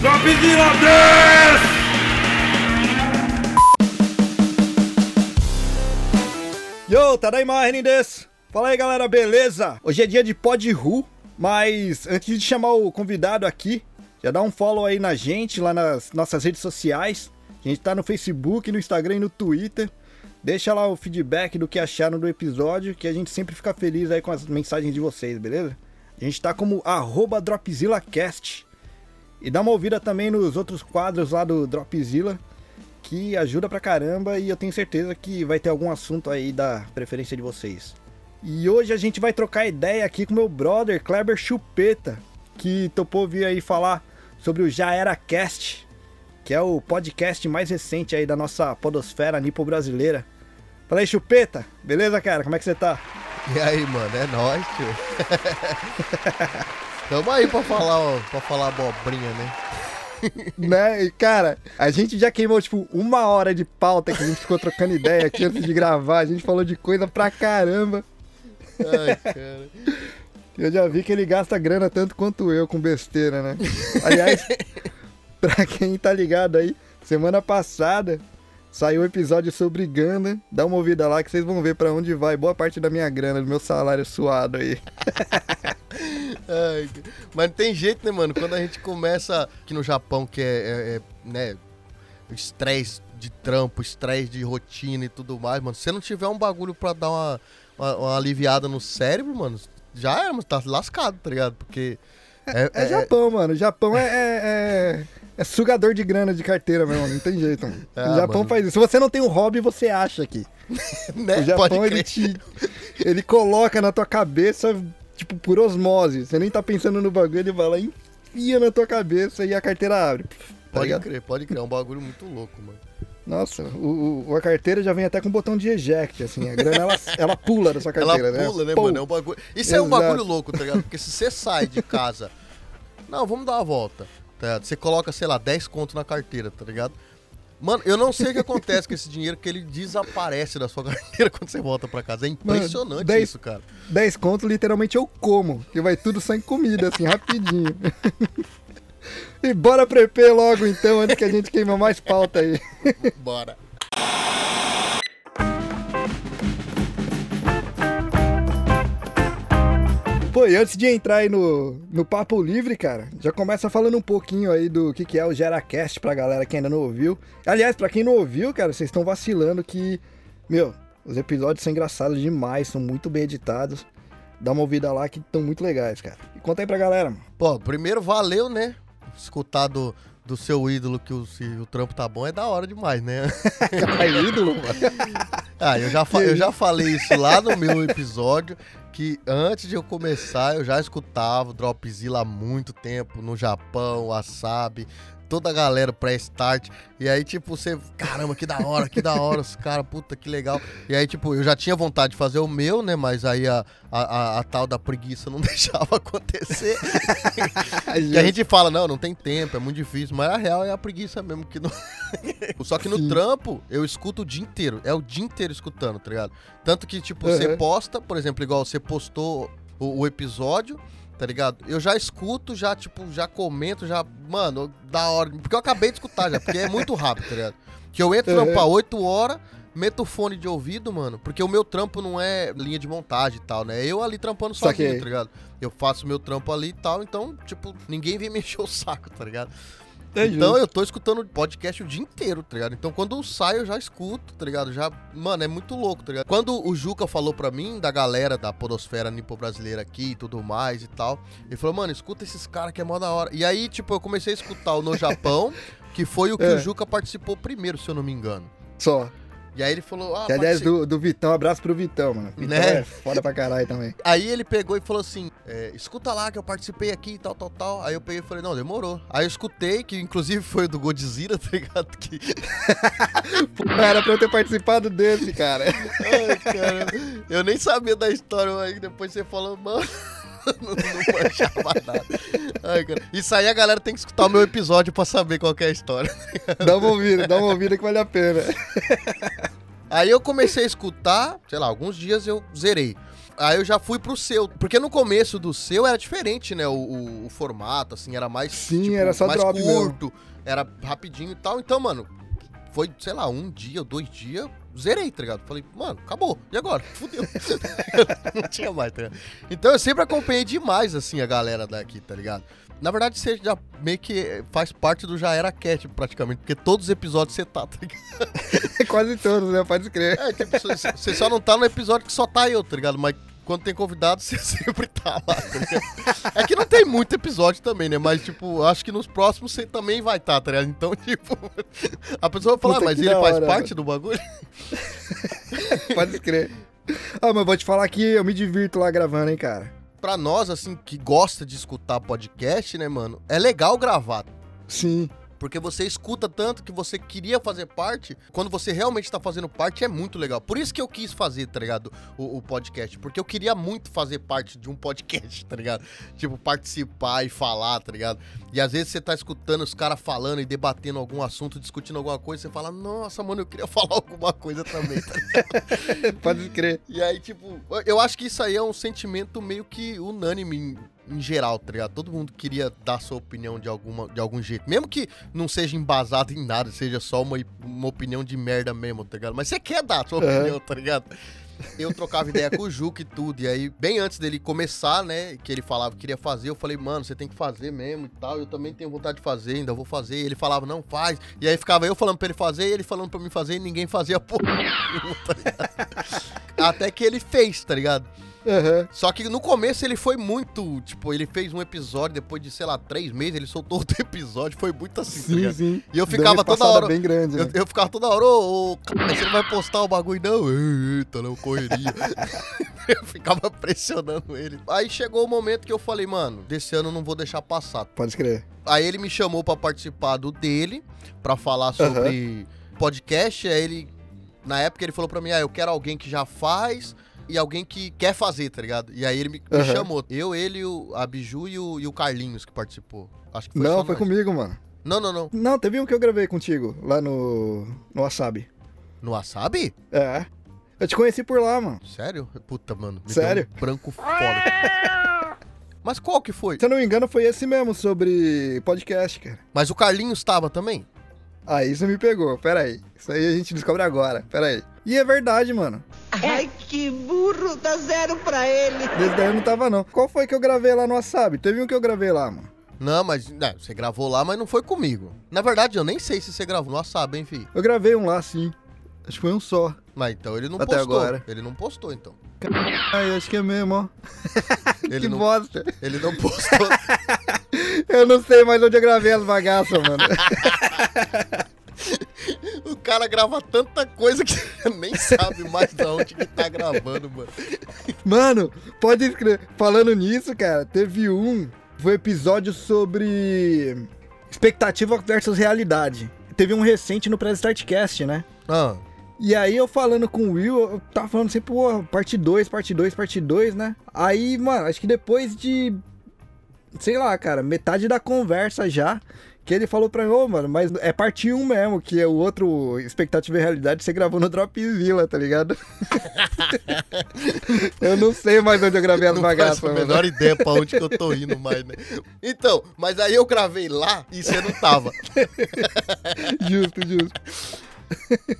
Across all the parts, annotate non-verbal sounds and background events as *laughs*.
Dropzilla Dance! Yo, Tadaima Renindes! Fala aí galera, beleza? Hoje é dia de Pod Ru, mas antes de chamar o convidado aqui, já dá um follow aí na gente, lá nas nossas redes sociais. A gente tá no Facebook, no Instagram e no Twitter. Deixa lá o feedback do que acharam do episódio, que a gente sempre fica feliz aí com as mensagens de vocês, beleza? A gente tá como arroba DropzillaCast. E dá uma ouvida também nos outros quadros lá do Dropzilla, que ajuda pra caramba e eu tenho certeza que vai ter algum assunto aí da preferência de vocês. E hoje a gente vai trocar ideia aqui com meu brother Kleber Chupeta, que topou vir aí falar sobre o Já Era Cast, que é o podcast mais recente aí da nossa podosfera nipo-brasileira. Fala aí, Chupeta, beleza, cara? Como é que você tá? E aí, mano, é nóis, tio. *laughs* Tamo aí pra falar, ó, pra falar abobrinha, né? *laughs* né? E, cara, a gente já queimou, tipo, uma hora de pauta que a gente ficou trocando ideia aqui antes de gravar. A gente falou de coisa pra caramba. Ai, cara. Eu já vi que ele gasta grana tanto quanto eu com besteira, né? Aliás, *laughs* pra quem tá ligado aí, semana passada saiu o um episódio sobre Ganda. Dá uma ouvida lá que vocês vão ver pra onde vai boa parte da minha grana, do meu salário suado aí. *laughs* Ai, mas não tem jeito, né, mano? Quando a gente começa aqui no Japão, que é, é, é né, estresse de trampo, estresse de rotina e tudo mais, mano. Se não tiver um bagulho pra dar uma, uma, uma aliviada no cérebro, mano, já é, mano, tá lascado, tá ligado? Porque. É, é, é Japão, mano. Japão é, é, sugador de grana de carteira, meu irmão. Não tem jeito, mano. *laughs* Ah, o Japão mano. faz isso. Se você não tem um hobby, você acha que. *laughs* né? O Japão, ele, te, ele coloca na tua cabeça tipo, por osmose. Você nem tá pensando no bagulho, ele vai lá e enfia na tua cabeça e a carteira abre. Tá pode ligado? crer, pode crer. É um bagulho muito louco, mano. Nossa, o, o, a carteira já vem até com um botão de eject, assim. A grana, ela, *laughs* ela pula da sua carteira, ela né? pula, né, mano? É um bagulho... Isso Exato. é um bagulho louco, tá ligado? Porque se você sai de casa... Não, vamos dar uma volta, tá? Você coloca, sei lá, 10 conto na carteira, tá ligado? Mano, eu não sei o que acontece com esse dinheiro, que ele desaparece da sua *laughs* carteira quando você volta pra casa. É impressionante Mano, 10, isso, cara. 10 conto, literalmente, eu como. Que vai tudo só em comida, assim, rapidinho. *laughs* e bora pro EP logo, então, antes que a gente queima mais pauta aí. bora. Pô, e antes de entrar aí no, no Papo Livre, cara, já começa falando um pouquinho aí do que, que é o GeraCast pra galera que ainda não ouviu. Aliás, pra quem não ouviu, cara, vocês estão vacilando que, meu, os episódios são engraçados demais, são muito bem editados. Dá uma ouvida lá que estão muito legais, cara. E conta aí pra galera, mano. Pô, primeiro valeu, né? Escutar do, seu ídolo que o, se o trampo tá bom é da hora demais, né? *laughs* é ídolo, mano. *laughs* Ah, eu já, eu já falei isso lá no meu episódio que antes de eu começar eu já escutava o Dropzilla há muito tempo no Japão, Wasabi, toda a galera pré-start. E aí, tipo, você, caramba, que da hora, que da hora, os caras, puta, que legal. E aí, tipo, eu já tinha vontade de fazer o meu, né? Mas aí a, a, a, a tal da preguiça não *laughs* deixava acontecer. *laughs* e a gente fala, não, não tem tempo, é muito difícil. Mas a real é a preguiça mesmo que não. *laughs* Só que no Sim. trampo, eu escuto o dia inteiro. É o dia inteiro escutando, tá ligado? Tanto que, tipo, uhum. você posta, por exemplo, igual você postou o, o episódio tá ligado? Eu já escuto, já, tipo, já comento, já, mano, da hora. Porque eu acabei de escutar já, porque é muito rápido, tá ligado? Que eu entro uhum. pra 8 horas, meto o fone de ouvido, mano, porque o meu trampo não é linha de montagem e tal, né? Eu ali trampando sozinho, tá ligado? Eu faço meu trampo ali e tal, então, tipo, ninguém vem *laughs* mexer o saco, tá ligado? Entendi. Então eu tô escutando podcast o dia inteiro, tá ligado? Então quando sai eu já escuto, tá ligado? Já, mano, é muito louco, tá ligado? Quando o Juca falou pra mim, da galera da podosfera nipo-brasileira aqui e tudo mais e tal, ele falou, mano, escuta esses caras que é mó da hora. E aí, tipo, eu comecei a escutar o No Japão, que foi o que é. o Juca participou primeiro, se eu não me engano. Só. E aí ele falou, ah, que, aliás, do, do Vitão, abraço pro Vitão, mano. Vitão né? é foda pra caralho também. *laughs* Aí ele pegou e falou assim: é, escuta lá que eu participei aqui e tal, tal, tal. Aí eu peguei e falei, não, demorou. Aí eu escutei, que inclusive foi do Godzilla, *laughs* tá ligado? Que... Era pra eu ter participado desse, cara. *laughs* Ai, cara. Eu nem sabia da história, aí depois você falou, mano. *laughs* não, não manchava nada. Ai. Isso aí a galera tem que escutar o meu episódio pra saber qual é a história. dá uma ouvida, dá uma ouvida que vale a pena. *laughs* Aí eu comecei a escutar, sei lá, alguns dias eu zerei. Aí eu já fui pro seu. Porque no começo do seu era diferente, né? O, o- o formato, assim, era mais. Sim, era só mais drop mesmo. curto. Era rapidinho e tal. Então, mano, foi, sei lá, um dia, dois dias, zerei, tá ligado? Falei, mano, acabou. E agora? *laughs* Fudeu. *laughs* Não tinha mais, tá ligado? Então eu sempre acompanhei demais, assim, a galera daqui, tá ligado? Na verdade, você já meio que faz parte do Já Era Cat, praticamente, porque todos os episódios você tá, tá ligado? *laughs* Quase todos, né? Pode crer. É, tipo, você- você só não tá no episódio que só tá eu, tá ligado? Mas quando tem convidado, *laughs* você sempre tá lá, tá? É que não tem muito episódio também, né? Mas, tipo, acho que nos próximos você também vai estar, tá, tá ligado? Então, *laughs* tipo, a pessoa vai falar, Puta, mas ele faz hora, parte do bagulho? *laughs* Pode crer. Ah, mas vou te falar que eu me divirto lá gravando, hein, cara. Pra nós, assim, que gosta de escutar podcast, né, mano? É legal gravar. Sim. Porque você escuta tanto que você queria fazer parte, quando você realmente tá fazendo parte, é muito legal. Por isso que eu quis fazer, tá ligado? O, o podcast. Porque eu queria muito fazer parte de um podcast, *laughs* tá ligado? Tipo, participar e falar, tá ligado? E às vezes você tá escutando os caras falando e debatendo algum assunto, discutindo alguma coisa, você fala, nossa, mano, eu queria *laughs* falar alguma coisa também, tá ligado? *laughs* Pode crer. E aí, tipo, eu acho que isso aí é um sentimento meio que unânime em, geral, tá ligado? Todo mundo queria dar sua opinião de, alguma, de algum jeito. Mesmo que não seja embasado em nada, seja só uma, uma opinião de merda mesmo, tá ligado? Mas você quer dar a sua opinião, tá ligado? Eu trocava ideia com o Juca e tudo. E aí, bem antes dele começar, né? Que ele falava que queria fazer, eu falei, mano, você tem que fazer mesmo e tal. Eu também tenho vontade de fazer, ainda vou fazer. E ele falava, não, faz. E aí ficava eu falando pra ele fazer, e ele falando pra mim fazer, e ninguém fazia porra tá? Até que ele fez, tá ligado? Aham. Só que no começo ele foi muito. Tipo, ele fez um episódio, depois de, sei lá, três meses, ele soltou *laughs* outro episódio. Foi muito assim, tá Sim, ligado? sim. E eu ficava toda hora- bem grande, né? Eu, eu ficava toda hora, ô, cara, você não vai postar o bagulho, não? Eita, não, correria. *laughs* eu ficava pressionando ele. Aí chegou o momento que eu falei, mano, desse ano eu não vou deixar passar. Pode crer. Aí ele me chamou pra participar do dele, pra falar sobre podcast. Aí ele, na época, ele falou pra mim: ah, eu quero alguém que já faz e alguém que quer fazer, tá ligado? E aí ele me, me Aham. chamou. Eu, ele, o, a Biju e o, e o Carlinhos que participou. Acho que foi não, foi nós. comigo, mano. Não, não, não. Não, teve um que eu gravei contigo, lá no, no Wasabi. No Wasabi? É. Eu te conheci por lá, mano. Sério? Puta, mano. Sério? um branco foda. *laughs* Mas qual que foi? Se eu não me engano, foi esse mesmo, sobre podcast, cara. Mas o Carlinhos tava também? Aí você me pegou, pera aí. Isso aí a gente descobre agora, pera aí. E é verdade, mano. Ai, que burro, dá zero pra ele. Desde daí eu não tava, não. Qual foi que eu gravei lá no Wasabi? Teve um que eu gravei lá, mano. Não, mas né, você gravou lá, mas não foi comigo. Na verdade, eu nem sei se você gravou no Wasabi, hein, fi? Eu gravei um lá, sim. Acho que foi um só. Mas então ele não Até postou. agora. Ele não postou, então. Ai, acho que é mesmo, ó. *laughs* Ele que não, bosta. ele não postou. *laughs* Eu não sei mais onde eu gravei as bagaças, mano. *laughs* o cara grava tanta coisa que *laughs* nem sabe mais de onde que tá gravando, mano. Mano, pode escrever. Falando nisso, cara, teve um. Foi episódio sobre expectativa versus realidade. Teve um recente no Press Startcast, né? Ah, E aí eu falando com o Will, eu tava falando sempre, pô, parte 2, parte 2, parte 2, né? Aí, mano, acho que depois de. Sei lá, cara, metade da conversa já. Que ele falou pra mim, ô, mano, mas é parte 1 mesmo, que é o outro Expectativa e Realidade, você gravou no Dropzilla, tá ligado? *laughs* eu não sei mais onde eu gravei as bagaças, mano. menor ideia pra onde que eu tô indo mais, né? Então, mas aí eu gravei lá e você não tava. *laughs* Justo, justo.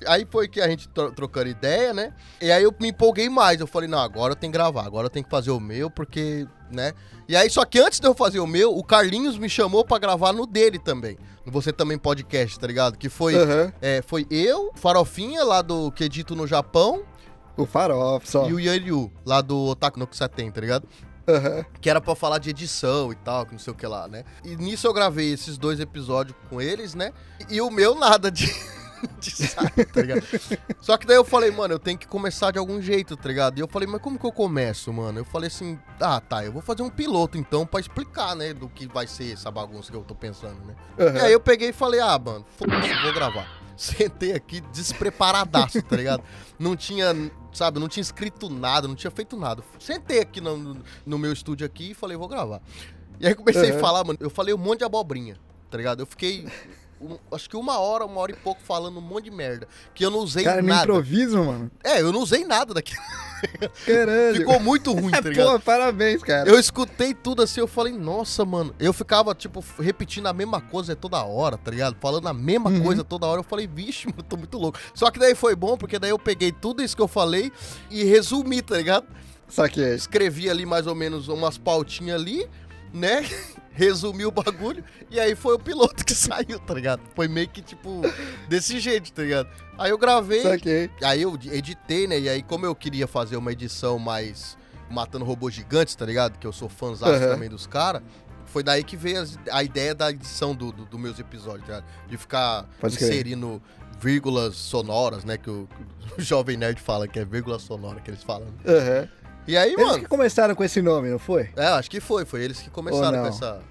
Aí foi que a gente tro- trocando ideia, né? E aí eu me empolguei mais. Eu falei, não, agora eu tenho que gravar, agora eu tenho que fazer o meu, porque, né? E aí, só que antes de eu fazer o meu, o Carlinhos me chamou pra gravar no dele também. No Você Também Podcast, tá ligado? Que foi, Aham. é, foi eu, Farofinha, lá do Kedito no Japão, O farofa só. e o Yanryu, lá do Otaku no Kusaten, tá ligado? Aham. que era pra falar de edição e tal, que não sei o que lá, né? E nisso eu gravei esses dois episódios com eles, né? E o meu nada de, *laughs* *laughs* de saco, tá ligado? Só que daí eu falei, mano, eu tenho que começar de algum jeito, tá ligado? E eu falei, mas como que eu começo, mano? Eu falei assim, ah, tá, eu vou fazer um piloto então pra explicar, né, do que vai ser essa bagunça que eu tô pensando, né? Aham. E aí eu peguei e falei, ah, mano, foda-se, vou gravar. *laughs* Sentei aqui despreparadaço, tá ligado? Não tinha, sabe, não tinha escrito nada, não tinha feito nada. Sentei aqui no, no- no meu estúdio aqui e falei, vou gravar. E aí comecei Uhum. a falar, mano, eu falei um monte de abobrinha, tá ligado? Eu fiquei um- acho que uma hora, uma hora e pouco falando um monte de merda. Que eu não usei Cara, nada. improviso, mano. É, eu não usei nada daquilo. *laughs* Caralho. Ficou muito ruim, *laughs* tá ligado? Pô, parabéns, cara. Eu escutei tudo assim, eu falei, nossa, mano. Eu ficava, tipo, repetindo a mesma coisa toda hora, tá ligado? Falando a mesma Uhum. coisa toda hora. Eu falei, vixe, *laughs* mano, eu tô muito louco. Só que daí foi bom, porque daí eu peguei tudo isso que eu falei e resumi, tá ligado? Saquei. Escrevi ali mais ou menos umas pautinhas ali, né? Resumi o bagulho. E aí foi o piloto que *laughs* saiu, tá ligado? Foi meio que, tipo, desse jeito, tá ligado? Aí eu gravei. Saquei. Aí eu editei, né? E aí, como eu queria fazer uma edição mais matando robôs gigantes, tá ligado? Que eu sou fãzão Aham. também dos caras. Foi daí que veio a ideia da edição dos do, do meus episódios, tá ligado? De ficar Pode inserindo vírgulas sonoras, né? Que o, *laughs* o Jovem Nerd fala que é vírgula sonora que eles falam. Aham. E aí, Eles mano. que começaram com esse nome, não foi? É, acho que foi. Foi eles que começaram com essa.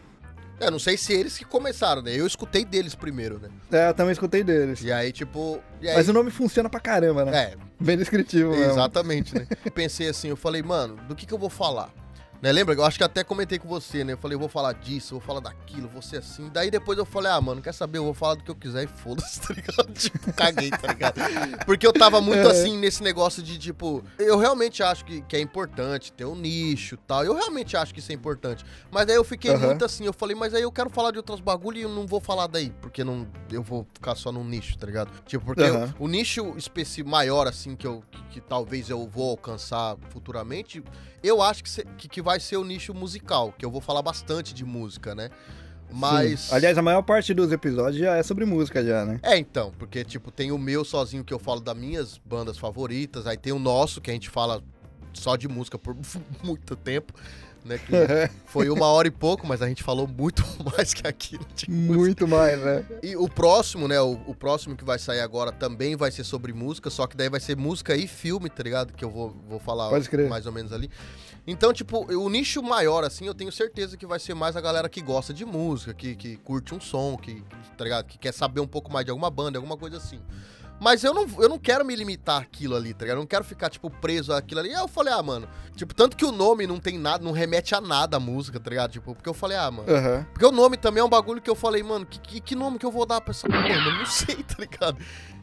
É, não sei se eles que começaram, né? Eu escutei deles primeiro, né? É, eu também escutei deles. E aí, tipo. E aí, Mas o nome funciona pra caramba, né? É, Bem descritivo mesmo. Exatamente, né? Pensei assim, eu falei, mano, do que que eu vou falar? Né, lembra? Eu acho que até comentei com você, né? Eu falei, eu vou falar disso, eu vou falar daquilo, vou ser assim. Daí depois eu falei, ah, mano, quer saber? Eu vou falar do que eu quiser e foda-se, *laughs* tá ligado? Tipo, caguei, tá ligado? Porque eu tava muito É. assim nesse negócio de, tipo, eu realmente acho que, que é importante ter um nicho e tal. Eu realmente acho que isso é importante. Mas daí eu fiquei Aham. muito assim, eu falei, mas aí eu quero falar de outros bagulho e eu não vou falar daí, porque não, eu vou ficar só num nicho, tá ligado? Tipo, porque Aham. o nicho específico maior, assim, que, eu, que, que talvez eu vou alcançar futuramente, eu acho que, que, que vai ser o nicho musical, que eu vou falar bastante de música, né? Mas. Sim. Aliás, a maior parte dos episódios já é sobre música, já, né? É, então, porque, tipo, tem o meu sozinho que eu falo das minhas bandas favoritas, aí tem o nosso, que a gente fala só de música por *laughs* muito tempo, né? Que *laughs* foi uma hora e pouco, mas a gente falou muito *laughs* mais que aquilo. música. Muito mais, né? E o próximo, né? O, o próximo que vai sair agora também vai ser sobre música, só que daí vai ser música e filme, tá ligado? Que eu vou, vou falar mais ou menos ali. Então, tipo, o nicho maior, assim, eu tenho certeza que vai ser mais a galera que gosta de música, que, que curte um som, que, tá ligado? Que quer saber um pouco mais de alguma banda, alguma coisa assim. Mas eu não, eu não quero me limitar àquilo ali, tá ligado? Eu não quero ficar, tipo, preso àquilo ali. Aí eu falei, ah, mano, tipo, tanto que o nome não tem nada, não remete a nada a música, tá ligado? Tipo, porque eu falei, ah, mano. Aham. Porque o nome também é um bagulho que eu falei, mano, que, que, que nome que eu vou dar pra essa porra? Eu não sei, tá ligado?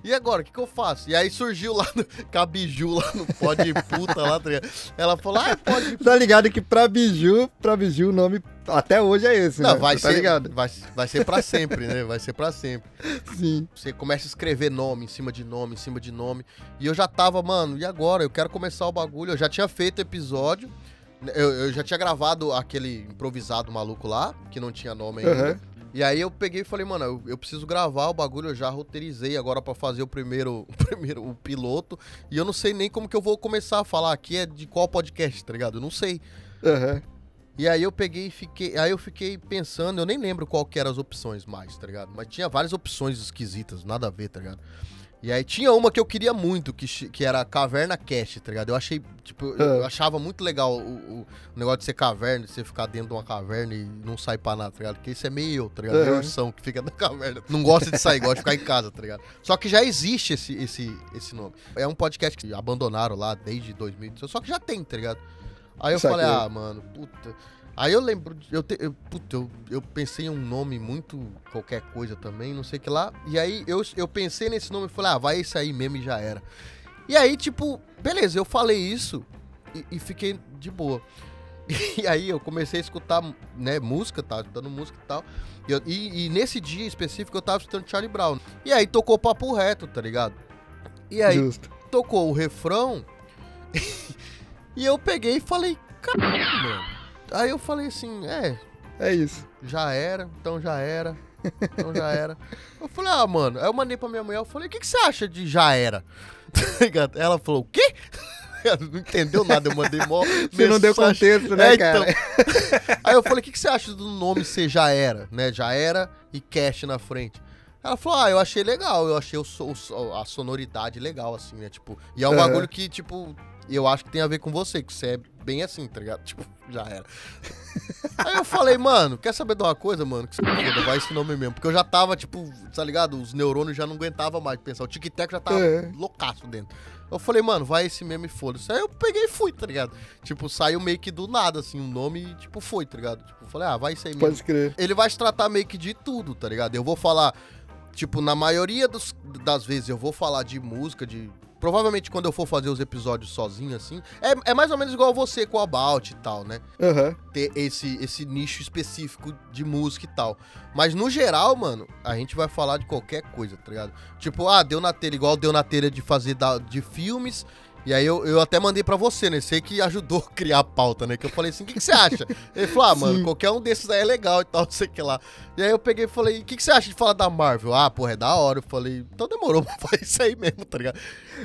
E agora, o que, que eu faço? E aí surgiu lá no *laughs* Cabiju, lá no Pode Puta lá, tá ligado? Ela falou, ah, pode Tá ligado que pra Biju, pra Biju o nome até hoje é esse, Não, né? vai Tá ser, ligado? vai, vai ser pra sempre, né? Vai ser pra sempre. Sim. Você começa a escrever nome em cima de nome, em cima de nome. E eu já tava, mano, e agora? Eu quero começar o bagulho. Eu já tinha feito episódio. Eu, eu já tinha gravado aquele improvisado maluco lá, que não tinha nome ainda. Aham. E aí eu peguei e falei, mano, eu, eu preciso gravar o bagulho, eu já roteirizei agora pra fazer o primeiro, *laughs* o primeiro, o piloto. E eu não sei nem como que eu vou começar a falar aqui, é de qual podcast, tá ligado? Eu não sei. Aham. E aí eu peguei e fiquei. Aí eu fiquei pensando, eu nem lembro qual que eram as opções mais, tá ligado? Mas tinha várias opções esquisitas, nada a ver, tá ligado? E aí tinha uma que eu queria muito, que, que era Caverna Cash, tá ligado? Eu achei, tipo, eu Ah. achava muito legal o, o- negócio de ser caverna, de você ficar dentro de uma caverna e não sair pra nada, tá ligado? Porque isso é meio eu, tá ligado? Aham. ursão que fica na caverna. Não gosta de sair, gosta de ficar em casa, tá ligado? Só que já existe esse, esse, esse nome. É um podcast que abandonaram lá desde 2018, só que já tem, tá ligado? Aí eu falei, ah, mano, puta. Aí eu lembro, eu, te, eu, puta, eu, eu pensei em um nome muito qualquer coisa também, não sei o que lá. E aí eu, eu pensei nesse nome e falei, ah, vai esse aí mesmo e já era. E aí, tipo, beleza, eu falei isso e, e fiquei de boa. *laughs* E aí eu comecei a escutar, né, música, tava escutando música e tal. E, eu- e- e nesse dia específico eu tava escutando Charlie Brown. E aí tocou papo reto, tá ligado? E aí Justo. tocou o refrão *laughs* e eu peguei e falei, caralho, mano. Aí eu falei assim, é, É isso. já era, então já era, então já era. *laughs* Eu falei, ah, mano, aí eu mandei pra minha mulher, eu falei, o que, que você acha de já era? *laughs* Ela falou, o quê? *laughs* Ela não entendeu nada, eu mandei mó Você não deu contexto, né, É, cara? então. Aí eu falei, o que, que você acha do nome ser já era, né? Já era e cash na frente. Ela falou, ah, eu achei legal, eu achei o o a sonoridade legal, assim, né? Tipo, e é um Aham. bagulho que, tipo, eu acho que tem a ver com você, que você é bem assim, tá ligado? *laughs* Tipo, já era. Aí eu falei, mano, quer saber de uma coisa, mano? Que você foda, vai esse nome mesmo. Porque eu já tava, tipo, tá ligado? Os neurônios já não aguentavam mais pensar. O tic-tac já tava É. loucaço dentro. Eu falei, mano, vai esse mesmo e foda-se. Aí eu peguei e fui, tá ligado? Tipo, saiu meio que do nada, assim, um nome e, tipo, foi, tá ligado? Tipo, eu falei, ah, vai isso aí mesmo. Pode crer. Ele vai se tratar meio que de tudo, tá ligado? Eu vou falar tipo, na maioria dos- das vezes eu vou falar de música, de. Provavelmente quando eu for fazer os episódios sozinho, assim. É, é mais ou menos igual você com o About e tal, né? Aham. ter esse, esse nicho específico de música e tal. Mas no geral, mano, a gente vai falar de qualquer coisa, tá ligado? Tipo, ah, deu na telha, igual deu na telha de fazer da- de filmes. E aí eu, eu até mandei pra você, né? Você que ajudou a criar a pauta, né? Que eu falei assim, o que, que você acha? Ele falou, ah, mano, Sim. qualquer um desses aí é legal e tal, *laughs* não sei o que lá. E aí eu peguei e falei, o que, que você acha de falar da Marvel? Ah, porra, é da hora. Eu falei, então demorou *laughs* pra fazer isso aí mesmo, tá ligado?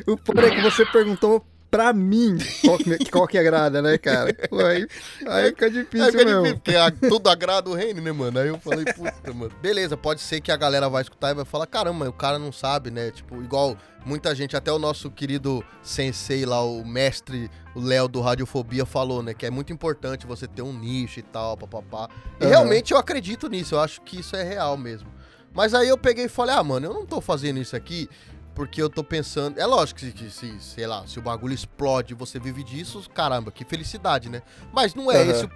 O porém que você perguntou pra mim qual que, qual que agrada, né, cara? Pô, aí, aí fica difícil Aí fica mesmo. difícil, porque a- tudo agrada o reino, né, mano? Aí eu falei, puta, mano. Beleza, pode ser que a galera vai escutar e vai falar, caramba, o cara não sabe, né? Tipo, igual muita gente, até o nosso querido sensei lá, o mestre, Léo do Radiofobia falou, né? Que é muito importante você ter um nicho e tal, papapá. E realmente eu acredito nisso, eu acho que isso é real mesmo. Mas aí eu peguei e falei, ah, mano, eu não tô fazendo isso aqui porque eu tô pensando. É lógico que, se, sei lá, se o bagulho explode e você vive disso, caramba, que felicidade, né? Mas não é Aham. esse o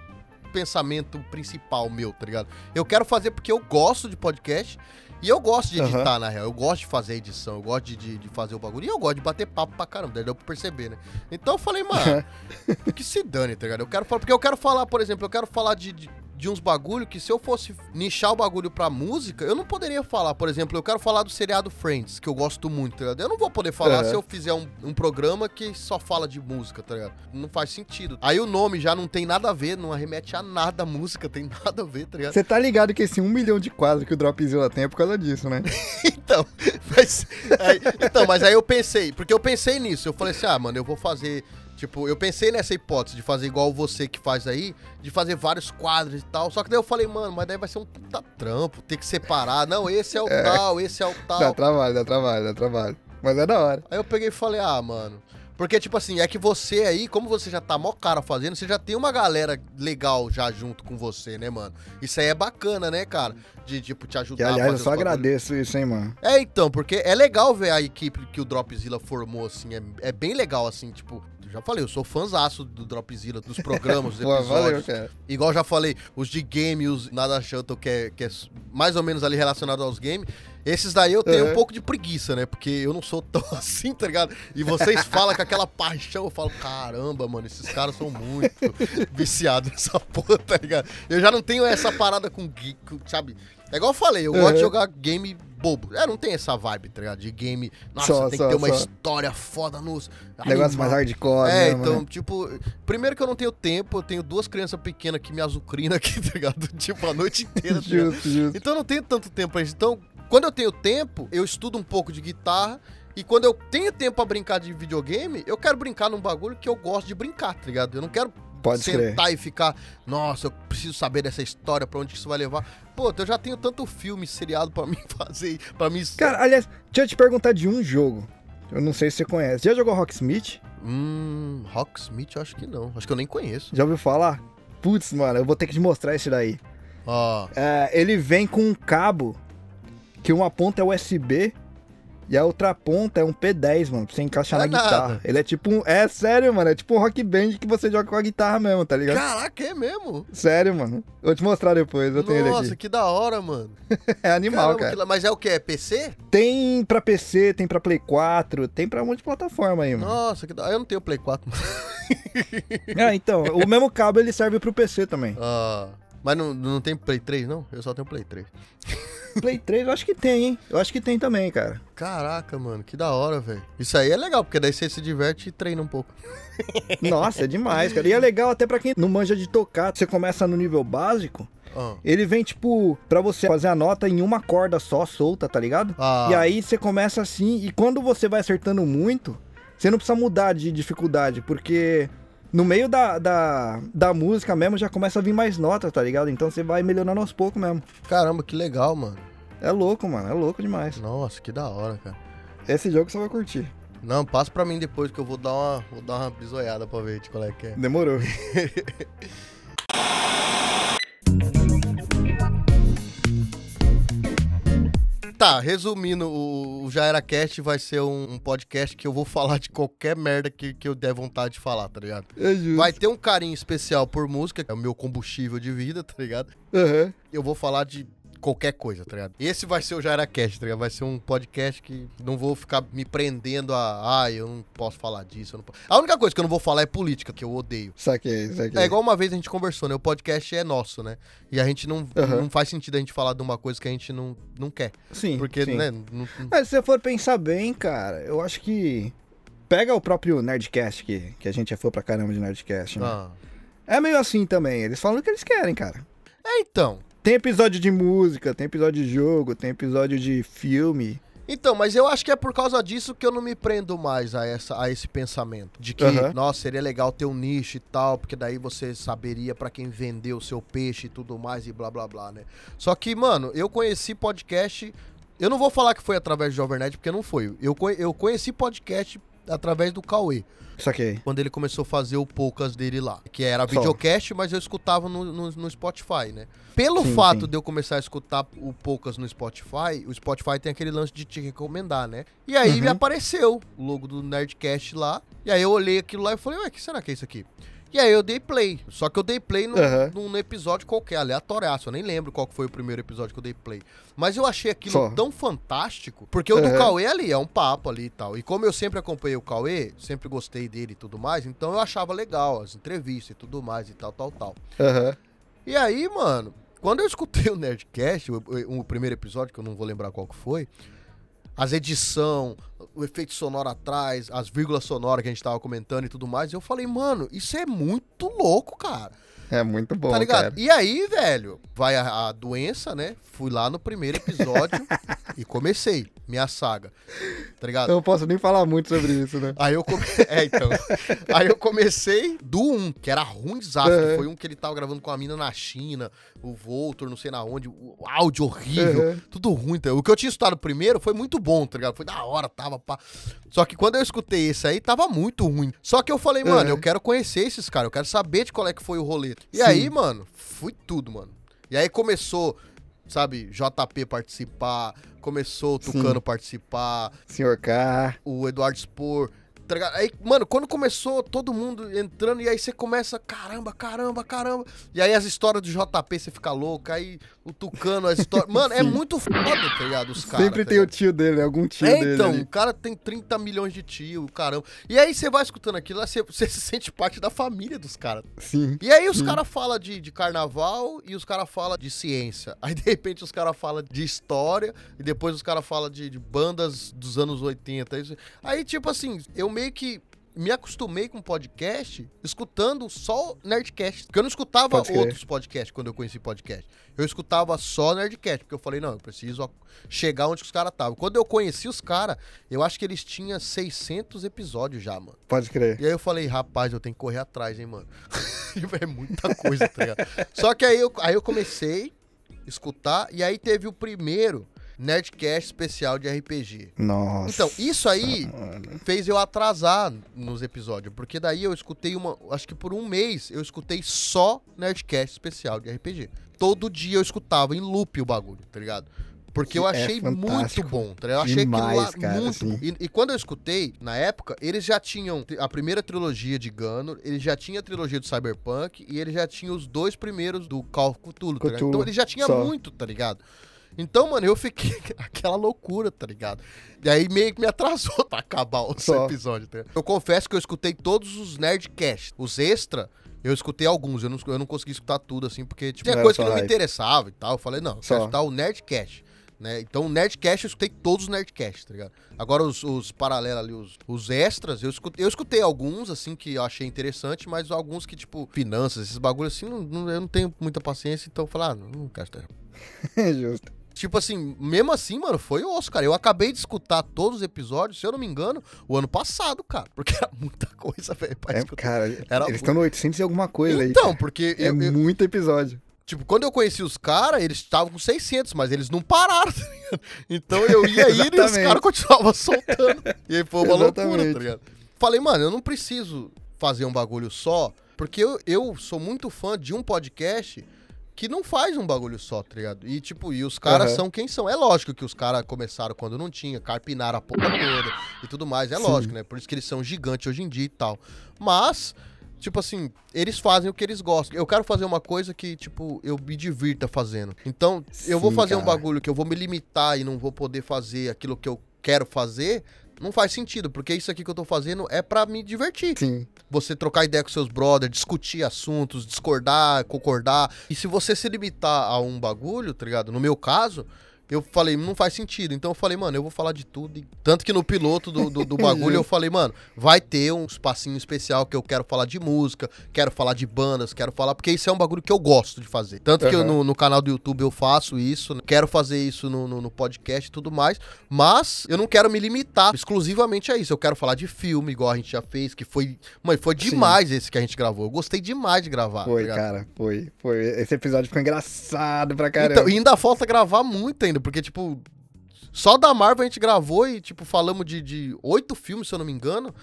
pensamento principal meu, tá ligado? Eu quero fazer porque eu gosto de podcast e eu gosto de editar, na real. Eu gosto de fazer edição, eu gosto de, de, de fazer o bagulho e eu gosto de bater papo pra caramba, daí deu pra perceber, né? Então eu falei, mano, *laughs* que se dane, tá ligado? Eu quero falar, porque eu quero falar, por exemplo, eu quero falar de, de, de uns bagulho que se eu fosse nichar o bagulho pra música, eu não poderia falar, por exemplo, eu quero falar do seriado Friends, que eu gosto muito, tá ligado? Eu não vou poder falar Aham. se eu fizer um, um programa que só fala de música, tá ligado? Não faz sentido. Aí o nome já não tem nada a ver, não arremete a nada a música, tem *laughs* nada a ver, tá ligado? Você tá ligado que esse um milhão de quadros que o Dropzilla tem é por causa disso, né? *laughs* Então, mas aí, então, mas aí eu pensei, porque eu pensei nisso, eu falei assim, ah, mano, eu vou fazer, tipo, eu pensei nessa hipótese de fazer igual você que faz aí, de fazer vários quadros e tal, só que daí eu falei, mano, mas daí vai ser um puta trampo, ter que separar, não, esse é o *laughs* tal, esse é o Dá tal. trabalho, dá trabalho, dá trabalho. Mas é da hora. Aí eu peguei e falei, ah, mano. Porque, tipo assim, é que você aí, como você já tá mó cara fazendo, você já tem uma galera legal já junto com você, né, mano? Isso aí é bacana, né, cara? De, tipo, te Que, ajudar aliás, a eu só agradeço isso, hein, mano. É, então, porque é legal ver a equipe que o Dropzilla formou, assim, é, é bem legal, assim, tipo, já falei, eu sou fãzaço do Dropzilla, dos programas, dos *laughs* Pô, episódios. valeu, cara. Igual já falei, os de game, os Nada Shuttle, que é, que é mais ou menos ali relacionado aos games, esses daí eu tenho Uhum. um pouco de preguiça, né? Porque eu não sou tão *laughs* assim, tá ligado? E vocês falam com aquela paixão, eu falo, caramba, mano, esses caras são muito viciados nessa *laughs* porra, tá ligado? Eu já não tenho essa parada com geek, sabe? É igual eu falei, eu gosto de Uhum. jogar game bobo. É, não tem essa vibe, tá ligado? De game, nossa, Só, tem só, que ter uma só. história foda nos... Negócio mais hardcore, É, mesmo, então, né? tipo, primeiro que eu não tenho tempo, eu tenho duas crianças pequenas que me azucrinam aqui, *laughs* tá ligado? Tipo, a noite inteira, tá *laughs* justo. Então eu não tenho tanto tempo pra isso. Então, quando eu tenho tempo, eu estudo um pouco de guitarra. E quando eu tenho tempo pra brincar de videogame, eu quero brincar num bagulho que eu gosto de brincar, tá ligado? Eu não quero Pode crer. sentar e ficar, nossa, eu preciso saber dessa história, pra onde isso vai levar. Pô, eu já tenho tanto filme, seriado pra *laughs* mim fazer, pra mim... Cara, aliás, deixa eu te perguntar de um jogo. Eu não sei se você conhece. Já jogou Rocksmith? Hum, Rocksmith eu acho que não. Acho que eu nem conheço. Já ouviu falar? Putz, mano, eu vou ter que te mostrar esse daí. Ó, É, ele vem com um cabo que uma ponta é USB e a outra ponta é um P10, mano, pra você encaixar É na nada. guitarra. Ele é tipo um. É sério, mano. É tipo um rock band que você joga com a guitarra mesmo, tá ligado? caraca, é mesmo? Sério, mano. Vou te mostrar depois, eu tenho Nossa, ele aqui. que da hora, mano. *laughs* É animal, Caramba, cara. que Mas é o que? É PC? Tem pra PC, tem pra Play 4, tem pra um monte de plataforma aí, mano. Nossa, que da hora. Eu não tenho Play 4. É, *laughs* então, o mesmo cabo ele serve pro PC também. Ah, mas não, não tem Play 3, não? Eu só tenho Play 3. Play 3 eu acho que tem, hein? Eu acho que tem também, cara. Caraca, mano, que da hora, velho. Isso aí é legal, porque daí você se diverte e treina um pouco. *laughs* Nossa, é demais, cara. E é legal até pra quem não manja de tocar. Você começa no nível básico, Ah. ele vem, tipo, pra você fazer a nota em uma corda só, solta, tá ligado? Ah. E aí você começa assim, e quando você vai acertando muito, você não precisa mudar de dificuldade, porque no meio da, da, da música mesmo já começa a vir mais notas, tá ligado? Então você vai melhorando aos poucos mesmo. Caramba, que legal, mano. É louco, mano, é louco demais. Nossa, que da hora, cara. Esse jogo você vai curtir. Não, passa pra mim depois que eu vou dar uma, vou dar uma bisoiada pra ver de qual é que é. Demorou. *laughs* Tá, resumindo, o, Já Era Cast vai ser um, um podcast que eu vou *laughs* falar de qualquer merda que, que eu der vontade de falar, tá ligado? É justo. Vai ter um carinho especial por música, que é o meu combustível de vida, tá ligado? Aham. Eu vou falar de qualquer coisa, tá ligado? Esse vai ser o Já Era Cast, tá ligado? Vai ser um podcast que não vou ficar me prendendo a. Ah, eu não posso falar disso. eu não posso." A única coisa que eu não vou falar é política, que eu odeio. Saquei, saquei. É igual uma vez a gente conversou, né? O podcast é nosso, né? E a gente não, Aham. não faz sentido a gente falar de uma coisa que a gente não, não quer. Sim, Porque, sim. né? não- não- Mas se você for pensar bem, cara, eu acho que. Pega o próprio Nerdcast, que, que a gente é fã pra caramba de Nerdcast, né? Ah. É meio assim também. Eles falam o que eles querem, cara. É, então. Tem episódio de música, tem episódio de jogo, tem episódio de filme. Então, mas eu acho que é por causa disso que eu não me prendo mais a, essa, a esse pensamento. De que, Aham. nossa, seria legal ter um nicho e tal, porque daí você saberia pra quem vender o seu peixe e tudo mais e blá blá blá, né? Só que, mano, eu conheci podcast. Eu não vou falar que foi através do Jovem Nerd, porque não foi. Eu, eu conheci podcast através do Cauê. Saquei. quando ele começou a fazer o poucas dele lá. Que era videocast, mas eu escutava no, no, no Spotify, né? Pelo Sim, fato sim. de eu começar a escutar o poucas no Spotify, o Spotify tem aquele lance de te recomendar, né? E aí Uhum. me apareceu o logo do Nerdcast lá. E aí eu olhei aquilo lá e falei, ué, o que será que é isso aqui? E aí eu dei play. Só que eu dei play num, Aham. num- episódio qualquer, aleatóriaço. Eu nem lembro qual foi o primeiro episódio que eu dei play. Mas eu achei aquilo Só. tão fantástico. Porque o do. Cauê ali é um papo ali e tal. E como eu sempre acompanhei o Cauê, sempre gostei dele e tudo mais, então eu achava legal as entrevistas e tudo mais e tal, tal, tal. Aham. E aí, mano, quando eu escutei o Nerdcast, o, o- o primeiro episódio, que eu não vou lembrar qual que foi, as edição, o efeito sonoro atrás, as vírgulas sonoras que a gente tava comentando e tudo mais, eu falei, mano, isso é muito louco, cara. É muito bom, tá ligado? cara. E aí, velho, vai a, a doença, né? Fui lá no primeiro episódio *laughs* e comecei minha saga. Tá ligado? Eu não posso nem falar muito sobre isso, né? Aí eu come... *laughs* É, então. Aí eu comecei do 1, que era ruim desastre. Uhum. Foi um que ele tava gravando com a mina na China, o Voltor, não sei na onde, o áudio horrível, Uhum. tudo ruim. Tá? O que eu tinha escutado primeiro foi muito bom, tá ligado? Foi da hora, tava pá. Só que quando eu escutei esse aí, tava muito ruim. Só que eu falei, mano, Uhum. eu quero conhecer esses caras, eu quero saber de qual é que foi o rolê. E Sim. aí, mano, fui tudo, mano. E aí começou, sabe, JP participar, começou o Sim. Tucano participar, Senhor K. o Eduardo Spor. Tá? Aí, mano, quando começou todo mundo entrando, e aí você começa, caramba, caramba, caramba. E aí as histórias do JP você fica louco, aí o Tucano, as histórias. Mano, é muito foda, tá ligado? Os caras. Sempre tá tem o tio dele, algum tio É, dele. então, ali. o cara tem 30 milhões de tio, caramba. E aí você vai escutando aquilo, você, você *laughs* se sente parte da família dos caras. Sim. E aí os caras falam de, de carnaval e os caras falam de ciência. *laughs* Aí de repente os caras falam de história e depois os caras falam de, de bandas dos anos 80. Isso- Aí, tipo assim, eu meio que me acostumei com podcast escutando só Nerdcast. Porque eu não escutava outros podcasts quando eu conheci podcast. Eu escutava só Nerdcast, porque eu falei, não, eu preciso chegar onde os caras estavam. Quando eu conheci os caras, eu acho que eles tinham 600 episódios já, mano. Pode crer. E aí eu falei, rapaz, eu tenho que correr atrás, hein, mano. *laughs* é muita coisa, tá ligado? Só que aí eu, aí eu comecei a escutar, e aí teve o primeiro Nerdcast especial de RPG. Nossa. Então, isso aí mano. fez eu atrasar nos episódios, porque daí eu escutei uma. Acho que por um mês eu escutei só Nerdcast especial de RPG. Todo dia eu escutava em loop o bagulho, tá ligado? Porque eu É achei muito fantástico. bom, tá ligado? Eu achei aquilo lá Demais, cara, muito assim. bom. E, e quando eu escutei, na época, eles já tinham a primeira trilogia de Gunner, eles já tinham a trilogia do Cyberpunk e eles já tinham os dois primeiros do Call of Cthulhu, tá ligado? Cthulhu, Então ele já tinha só. muito, tá ligado? Então, mano, eu fiquei *laughs* aquela loucura, tá ligado? E aí meio que me atrasou *laughs* pra acabar o Só. episódio. Tá? Eu confesso que eu escutei todos os Nerdcasts. Os extra, eu escutei alguns. Eu não, eu não consegui escutar tudo, assim, porque tipo, tinha coisa que não me interessava e tal. Eu falei, não, eu Só. quero escutar o Nerdcast. Né? Então, o Nerdcast, eu escutei todos os Nerdcasts, tá ligado? Agora, os, os paralelos ali, os, os extras, eu escutei, eu escutei alguns, assim, que eu achei interessante, mas alguns que, tipo, finanças, esses bagulhos, assim, não, não- eu não tenho muita paciência, então eu falei, ah, não, não quero escutar. *laughs* Justo. Tipo assim, mesmo assim, mano, foi osso, cara. Eu acabei de escutar todos os episódios, se eu não me engano, o ano passado, cara. Porque era muita coisa, velho, pra É, escutar. cara, Era eles estão no 800 e alguma coisa aí. Então, porque É eu, eu- muito episódio. tipo, quando eu conheci os caras, eles estavam com 600, mas eles não pararam, *laughs* tá ligado? Então eu ia *laughs* indo e os caras continuavam soltando. E aí foi uma loucura, tá ligado? Falei, mano, eu não preciso fazer um bagulho só, porque eu, eu sou muito fã de um podcast que não faz um bagulho só, tá ligado? E tipo, e os caras Aham. são quem são. É lógico que os caras começaram quando não tinha, carpinaram a porra toda e tudo mais. É Sim. lógico, né? Por isso que eles são gigantes hoje em dia e tal. Mas tipo assim, eles fazem o que eles gostam. Eu quero fazer uma coisa que, tipo, eu me divirta fazendo. Então, eu vou Sim, fazer um cara. bagulho que eu vou me limitar e não vou poder fazer aquilo que eu quero fazer. Não faz sentido, porque isso aqui que eu tô fazendo é pra me divertir. Sim. Você trocar ideia com seus brothers, discutir assuntos, discordar, concordar. E se você se limitar a um bagulho, tá ligado? No meu caso, eu falei, não faz sentido. Então eu falei, mano, eu vou falar de tudo. Tanto que no piloto do, do, do *laughs* bagulho eu falei, mano, vai ter um espacinho especial que eu quero falar de música, quero falar de bandas, quero falar. Porque isso é um bagulho que eu gosto de fazer. Tanto que eu, no, no canal do YouTube eu faço isso, né? quero fazer isso no, no, no podcast e tudo mais. Mas eu não quero me limitar exclusivamente a isso. Eu quero falar de filme, igual a gente já fez, que foi. Mano, foi Sim. demais esse que a gente gravou. Eu gostei demais de gravar. Foi, tá cara. Foi. Foi. Esse episódio ficou engraçado pra caramba. Então, e ainda falta gravar muito ainda, porque, tipo, só da Marvel a gente gravou e, tipo, falamos de, de oito filmes, se eu não me engano.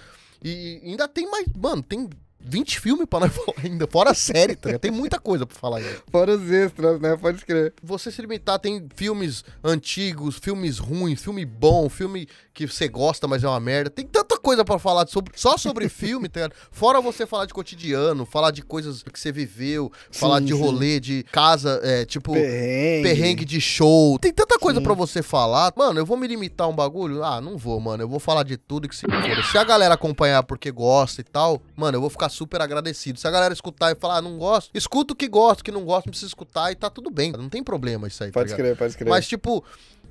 E ainda tem mais. Mano, tem 20 filmes pra nós *laughs* falar ainda, fora a série, tá? Tem muita coisa pra falar ainda. Fora os extras, né? Pode escrever. Você se limitar, tem filmes antigos, filmes ruins, filme bom, filme que você gosta, mas é uma merda. Tem tanta coisa pra falar sobre, só sobre *laughs* filme, tá ligado? Fora você falar de cotidiano, falar de coisas que você viveu, falar Sim, de sim. rolê, de casa, é, tipo. Perrengue. Perrengue de show. Tem tanta coisa Sim. pra você falar. Mano, eu vou me limitar a um bagulho? Ah, não vou, mano. Eu vou falar de tudo que se foda. Se a galera acompanhar porque gosta e tal, mano, eu vou ficar super agradecido. Se a galera escutar e falar, ah, não gosto, escuta o que gosta, o que não gosta, não precisa escutar e tá tudo bem. Não tem problema isso aí, tá Pode ligado? escrever, pode escrever. Mas, tipo,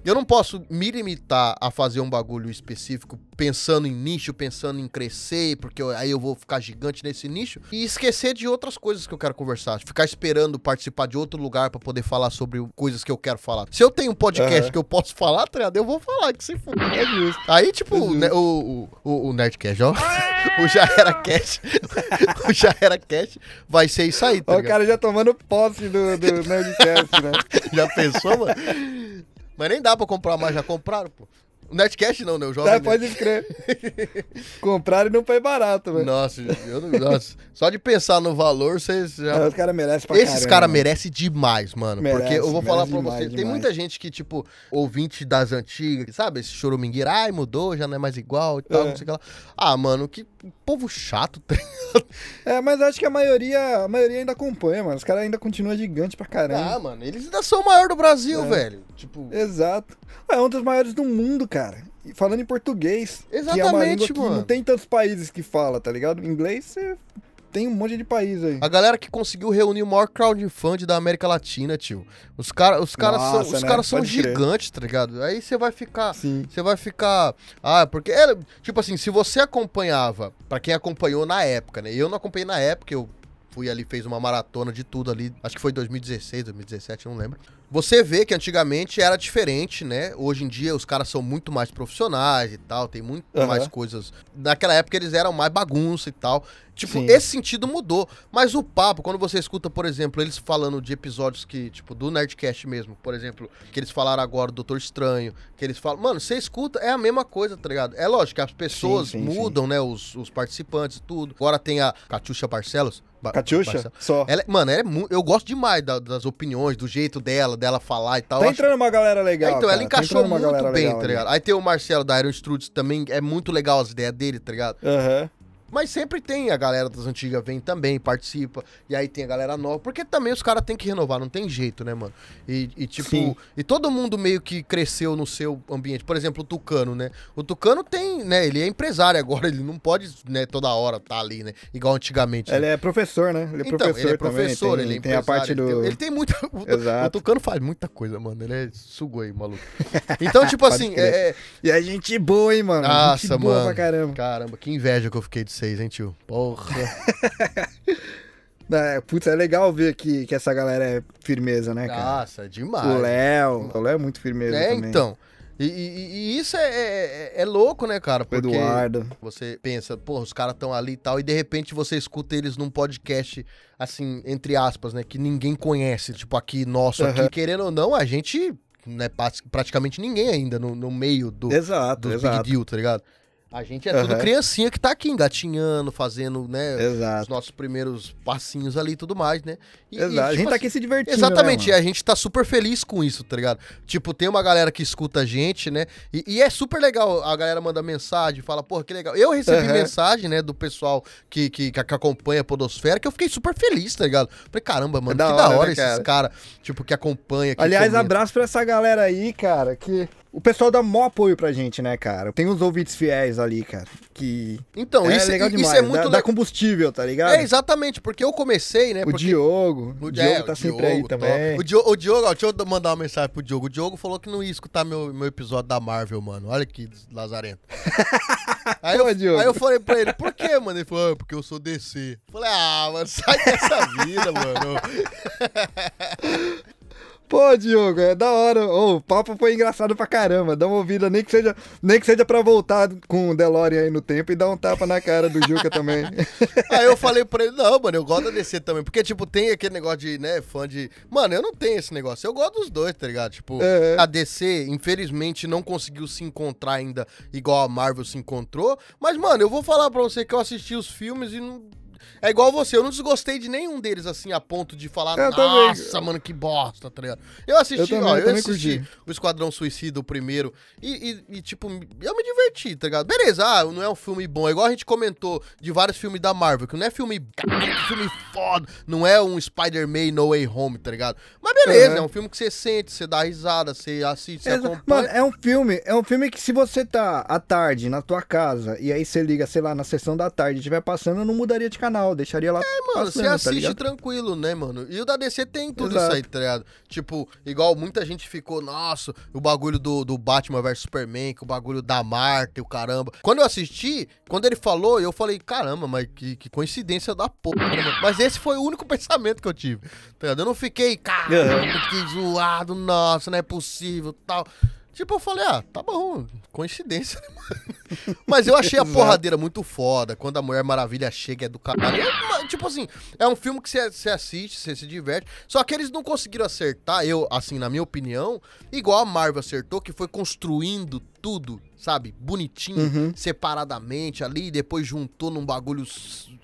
eu não posso me limitar a fazer um bagulho específico pensando em nicho, pensando em crescer, porque eu- aí eu vou ficar gigante nesse nicho e esquecer de outras coisas que eu quero conversar. Ficar esperando participar de outro lugar pra poder falar sobre coisas que eu quero falar. Se eu tenho um podcast Aham. que eu posso falar, tá ligado? Eu vou falar que se for. É justo. Aí, tipo, Uhum. né, o, o, o, o Nerdcast, ó. *laughs* o Já Era Cast. *laughs* o Já Era Cast vai ser isso aí, tá o cara já tomando posse do, do *laughs* Nerdcast, né? Já pensou, mano? Mas nem dá pra comprar mais, já compraram, pô. O Nerdcast não, né? O Jovem Tá, pode escrever. *laughs* Compraram e não foi barato, velho. Nossa, eu não, nossa, só de pensar no valor, vocês já... Ah, Os caras merecem pra Esses caras merecem demais, mano. Merece, porque eu vou falar pra demais, você, tem demais. muita gente que, tipo, ouvinte das antigas, sabe? Esse choramingueira, ai, mudou, já não é mais igual e tal, É. não sei o que lá. Ah, mano, que povo chato. tá *laughs* É, mas acho que a maioria, a maioria ainda acompanha, mano. Os caras ainda continuam gigante pra caramba. Ah, mano, eles ainda são o maior do Brasil, É. velho. Tipo, Exato. É um dos maiores do mundo, cara. E falando em português. Que é uma Exatamente, língua que mano. não tem tantos países que fala, tá ligado? Em inglês, você tem um monte de país aí. a galera que conseguiu reunir o maior crowdfunding da América Latina, tio. Os, cara, os caras são, os né? caras são crer. gigantes, tá ligado? Aí você vai ficar. Você vai ficar. Ah, porque. Era, tipo assim, se você acompanhava, pra quem acompanhou na época, né? Eu não acompanhei na época, eu fui ali, fez uma maratona de tudo ali. Acho que foi 2016, 2017, não lembro. Você vê que antigamente era diferente, né? Hoje em dia os caras são muito mais profissionais e tal, tem muito Aham. mais coisas. Naquela época eles eram mais bagunça e tal. Tipo, Sim. esse sentido mudou. Mas o papo, quando você escuta, por exemplo, eles falando de episódios que, tipo, do Nerdcast mesmo, por exemplo, que eles falaram agora do Doutor Estranho, que eles falam. Mano, você escuta, é a mesma coisa, tá ligado? É lógico que as pessoas Sim, sim, mudam, né? Os, os participantes e tudo. Agora tem a Catiuxa Barcelos. Ba- Catiuxa? Só. Ela, é- mano, ela é eu gosto demais da- das opiniões, do jeito dela, dela falar e tal. Tá Eu acho- entrando uma galera É, legal. então, ela cara. Tá encaixou entrando uma muito bem, legal tá ligado? Aí tem o Marcelo da Iron também, é muito legal as ideias dele, tá ligado? Aham. Mas sempre tem a galera das antigas vem também, participa. E aí tem a galera nova. Porque também os caras têm que renovar, não tem jeito, né, mano? E, e, tipo, Sim. e todo mundo meio que cresceu no seu ambiente. Por exemplo, o Tucano, né? O Tucano tem, né? Ele é empresário agora, *laughs* ele não pode, né, toda hora tá ali, né? Igual antigamente. né? Ele é professor, né? Ele é Então, professor ele é professor, também. Tem, ele é tem a empresário, parte ele do... tem- Ele tem muita. *laughs* O, Exato. o Tucano faz muita coisa, mano. Ele é sugo aí, maluco. Então, tipo *laughs* assim, é, é- E a gente boa, hein, mano? Nossa, boa mano. pra caramba. Caramba, que inveja que eu fiquei de vocês, hein, tio? Porra. *laughs* É, putz, é legal ver que, que essa galera é firmeza, né, cara? Nossa, demais. o Léo. O Léo é muito firmeza É, também. então. E, e- e isso é, é, é louco, né, cara? Porque Eduardo. você pensa, pô, os caras estão ali e tal, e de repente você escuta eles num podcast, assim, entre aspas, né, que ninguém conhece, tipo aqui, nosso aqui. Aham. Querendo ou não, a gente não é pra- praticamente ninguém ainda no, no meio do, Exato, dos exato. Big Deal, tá ligado? A gente é tudo Aham. criancinha que tá aqui engatinhando, fazendo, né, os Exato. nossos primeiros passinhos ali e tudo mais, né? E- e, Exato. a gente tipo tá assim, aqui se divertindo. Exatamente, e né, a gente tá super feliz com isso, tá ligado? Tipo, tem uma galera que escuta a gente, né? E, e é super legal, a galera manda mensagem, fala, porra, que legal. Eu recebi Aham. mensagem, né, do pessoal que, que, que acompanha a Podosfera, que eu fiquei super feliz, tá ligado? Falei, caramba, mano, da que hora, da hora né, esses cara? caras, tipo, que acompanha, que Aliás, comenta. abraço pra essa galera aí, cara, que o pessoal dá maior apoio pra gente, né, cara? Tem uns ouvintes fiéis ali, cara, que Então, é isso, legal isso demais, é muito dá, dá legal. combustível, tá ligado? É, exatamente, porque eu comecei, né? o porque... Diogo, o Diogo é, tá o sempre aí Diogo, também. top. O Diogo, o Diogo, ó, deixa eu mandar uma mensagem pro Diogo. O Diogo falou que não ia escutar meu, meu episódio da Marvel, mano. Olha que lazarento. *laughs* aí, Pô, eu, Diogo. aí eu falei pra ele, por quê, mano? Ele falou, ah, porque eu sou DC. Falei, ah, mano, *laughs* sai dessa vida, mano. Pô, Diogo, é da hora. Ô, o papo foi engraçado pra caramba. Dá uma ouvida, nem que seja, nem que seja pra voltar com o DeLorean aí no tempo e dar um tapa na cara do Juca também. *laughs* Aí eu falei pra ele, não, mano, eu gosto da DC também. Porque, tipo, tem aquele negócio de, né, fã de. Mano, eu não tenho esse negócio. Eu gosto dos dois, tá ligado? Tipo, É. a DC, infelizmente, não conseguiu se encontrar ainda igual a Marvel se encontrou. Mas, mano, eu vou falar pra você que eu assisti os filmes e não. É igual você, eu não desgostei de nenhum deles, assim, a ponto de falar, Eu também. nossa, mano, que bosta, tá ligado? Eu assisti, Eu também, ó, eu eu assisti curti. o Esquadrão Suicida, o primeiro, e, e- e, tipo, eu me diverti, tá ligado? Beleza, ah, não é um filme bom, é igual a gente comentou de vários filmes da Marvel, que não é filme, filme foda, não é um Spider-Man No Way Home, tá ligado? Mas beleza, Uhum. é um filme que você sente, você dá risada, você assiste, você acompanha. Mano, é um filme, é um filme que se você tá à tarde na tua casa e aí você liga, sei lá, na sessão da tarde e estiver passando, eu não mudaria de canal, deixaria lá É, Mano, você tá assiste ligado? tranquilo, né, mano? E o da DC tem tudo Exato. isso aí, tá ligado? Tipo, igual muita gente ficou, nossa, o bagulho do, do Batman vs Superman, que o bagulho da Marta e o caramba. Quando eu assisti, quando ele falou, eu falei, caramba, mas que, que coincidência da porra, né, mano? Mas esse foi o único *laughs* pensamento que eu tive, tá ligado? Eu não fiquei, caramba, que zoado, nossa, não é possível, tal. Tipo, eu falei, ah, tá bom, coincidência, né, mano? *laughs* Mas eu achei a porradeira muito foda. Quando a Mulher Maravilha chega é do caralho. É, tipo assim, é um filme que você assiste, você se diverte. Só que eles não conseguiram acertar, eu, assim, na minha opinião, igual a Marvel acertou, que foi construindo tudo, sabe? Bonitinho, Uhum. separadamente ali, depois juntou num bagulho,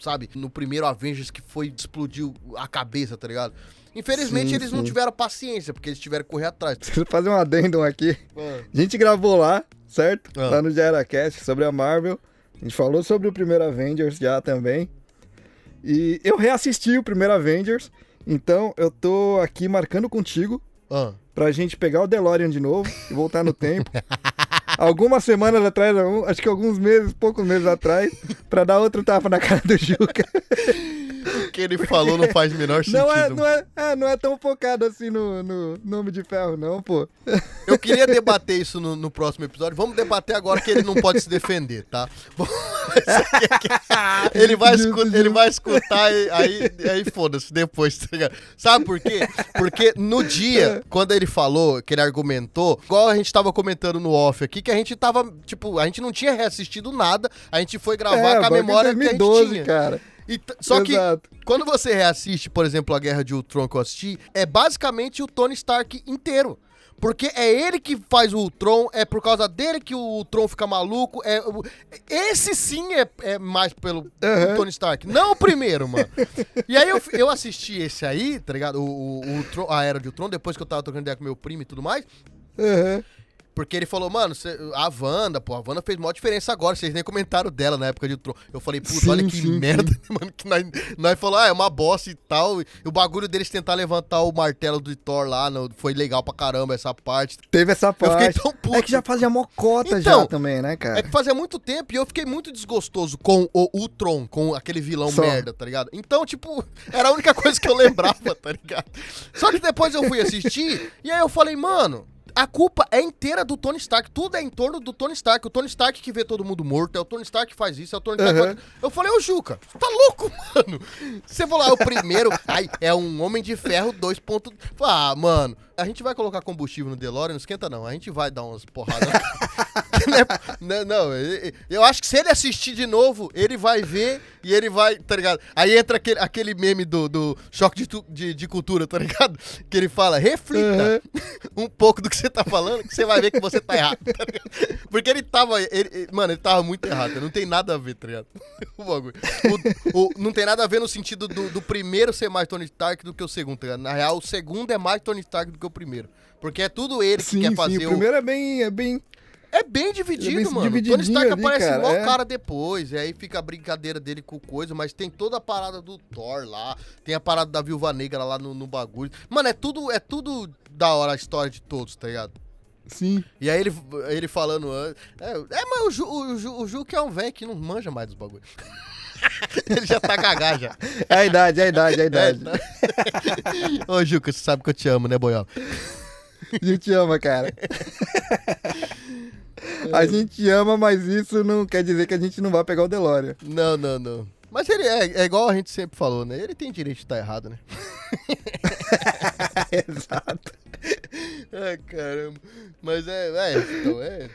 sabe? No primeiro Avengers que foi, explodiu a cabeça, tá ligado? Infelizmente Sim, eles não sim. tiveram paciência, porque eles tiveram que correr atrás. *laughs* Preciso fazer um adendum aqui. A gente gravou lá, certo? Ah. Lá no GeraCast sobre a Marvel. A gente falou sobre o primeiro Avengers já também. E eu reassisti o primeiro Avengers. Então eu tô aqui marcando contigo Ah. pra gente pegar o DeLorean de novo e voltar no tempo. *laughs* Algumas semanas atrás, acho que alguns meses, poucos meses atrás, pra dar outro tapa na cara do Juca. *laughs* O que ele falou não faz menor sentido. Não é, não é, é, não é tão focado assim no, no Nome de Ferro, não, pô. Eu queria debater isso no, no próximo episódio. Vamos debater agora que ele não pode se defender, tá? Bom, *laughs* ele, vai escutar, ele vai escutar e aí, aí foda-se depois, tá ligado? Sabe por quê? Porque no dia, quando ele falou, que ele argumentou, igual a gente tava comentando no off aqui, que a gente tava, tipo, a gente não tinha reassistido nada, a gente foi gravar é, com a memória de que a gente 2012, tinha. cara. E só que Exato. quando você reassiste, por exemplo, a Guerra de Ultron que eu assisti, é basicamente o Tony Stark inteiro. Porque é ele que faz o Ultron, é por causa dele que o Ultron fica maluco. É, esse sim é, é mais pelo Aham. Tony Stark, não o primeiro, mano. E aí eu, eu assisti esse aí, tá ligado? O, o, o a Era de Ultron, depois que eu tava trocando ideia com meu primo e tudo mais. Aham. Porque ele falou, mano, cê- a Wanda, pô, a Wanda fez maior diferença agora. Vocês nem comentaram dela na época de Ultron. Eu falei, puta, Sim, olha que sim, merda, *laughs* mano. Que nós, nós falou, ah, é uma bosta e tal. E o bagulho deles tentar levantar o martelo do Thor lá, no- foi legal pra caramba essa parte. Teve essa Eu parte. fiquei tão puto. É que já fazia mocota Então, já também, né, É cara? que fazia muito tempo e eu fiquei muito desgostoso com o Ultron, com aquele vilão Só. merda, tá ligado? Então, tipo, *laughs* era a única coisa que eu lembrava, tá ligado? Só que depois eu fui assistir e aí eu falei, mano. A culpa é inteira do Tony Stark. Tudo é em torno do Tony Stark. O Tony Stark que vê todo mundo morto. É o Tony Stark que faz isso. É o Tony Stark faz... Eu falei, ô Juca, tá louco, *laughs* mano? Você falou, ah, o primeiro. Ai, é um Homem de Ferro 2. ponto- Ah, mano, a gente vai colocar combustível no DeLorean, não esquenta não. A gente vai dar umas porradas. *laughs* *laughs* Né, não, ele- eu acho que se ele assistir de novo, ele vai ver e ele vai, tá ligado? Aí entra aquele, aquele meme do, do choque de, de, de cultura, tá ligado? Que ele fala, reflita *laughs* um pouco do que você tá falando, que você vai ver que você tá errado, tá ligado? Porque ele tava, ele- mano, ele tava muito errado, não tem nada a ver, tá ligado? *laughs* O bagulho. O- o- não tem nada a ver no sentido do, do primeiro ser mais Tony Stark do que o segundo, tá ligado? Na real, o segundo é mais Tony Stark do que o primeiro. Porque é tudo ele que Sim, quer sim, fazer o o, primeiro é bem, é bem... é bem dividido, é bem mano. O Tony Stark ali, aparece cara, mó é. cara depois, e aí fica a brincadeira dele com coisa, mas tem toda a parada do Thor lá, tem a parada da Viúva Negra lá no, no bagulho. Mano, é tudo, é tudo da hora a história de todos, tá ligado? Sim. E aí ele, ele falando. an- É, é, mas o Ju, o, Ju, o Ju que é um velho que não manja mais dos bagulhos. *laughs* ele já tá cagá já. É a idade, é a idade, é a idade. É. Ô, Juca, você sabe que eu te amo, né, Boiola? *laughs* A gente ama, cara. *laughs* *laughs* A gente ama, mas isso não quer dizer que a gente não vai pegar o Delória. Não, não, não. Mas ele é, é igual a gente sempre falou, né? Ele tem direito de estar errado, né? *laughs* Exato. Ai, caramba. Mas é, é, então é.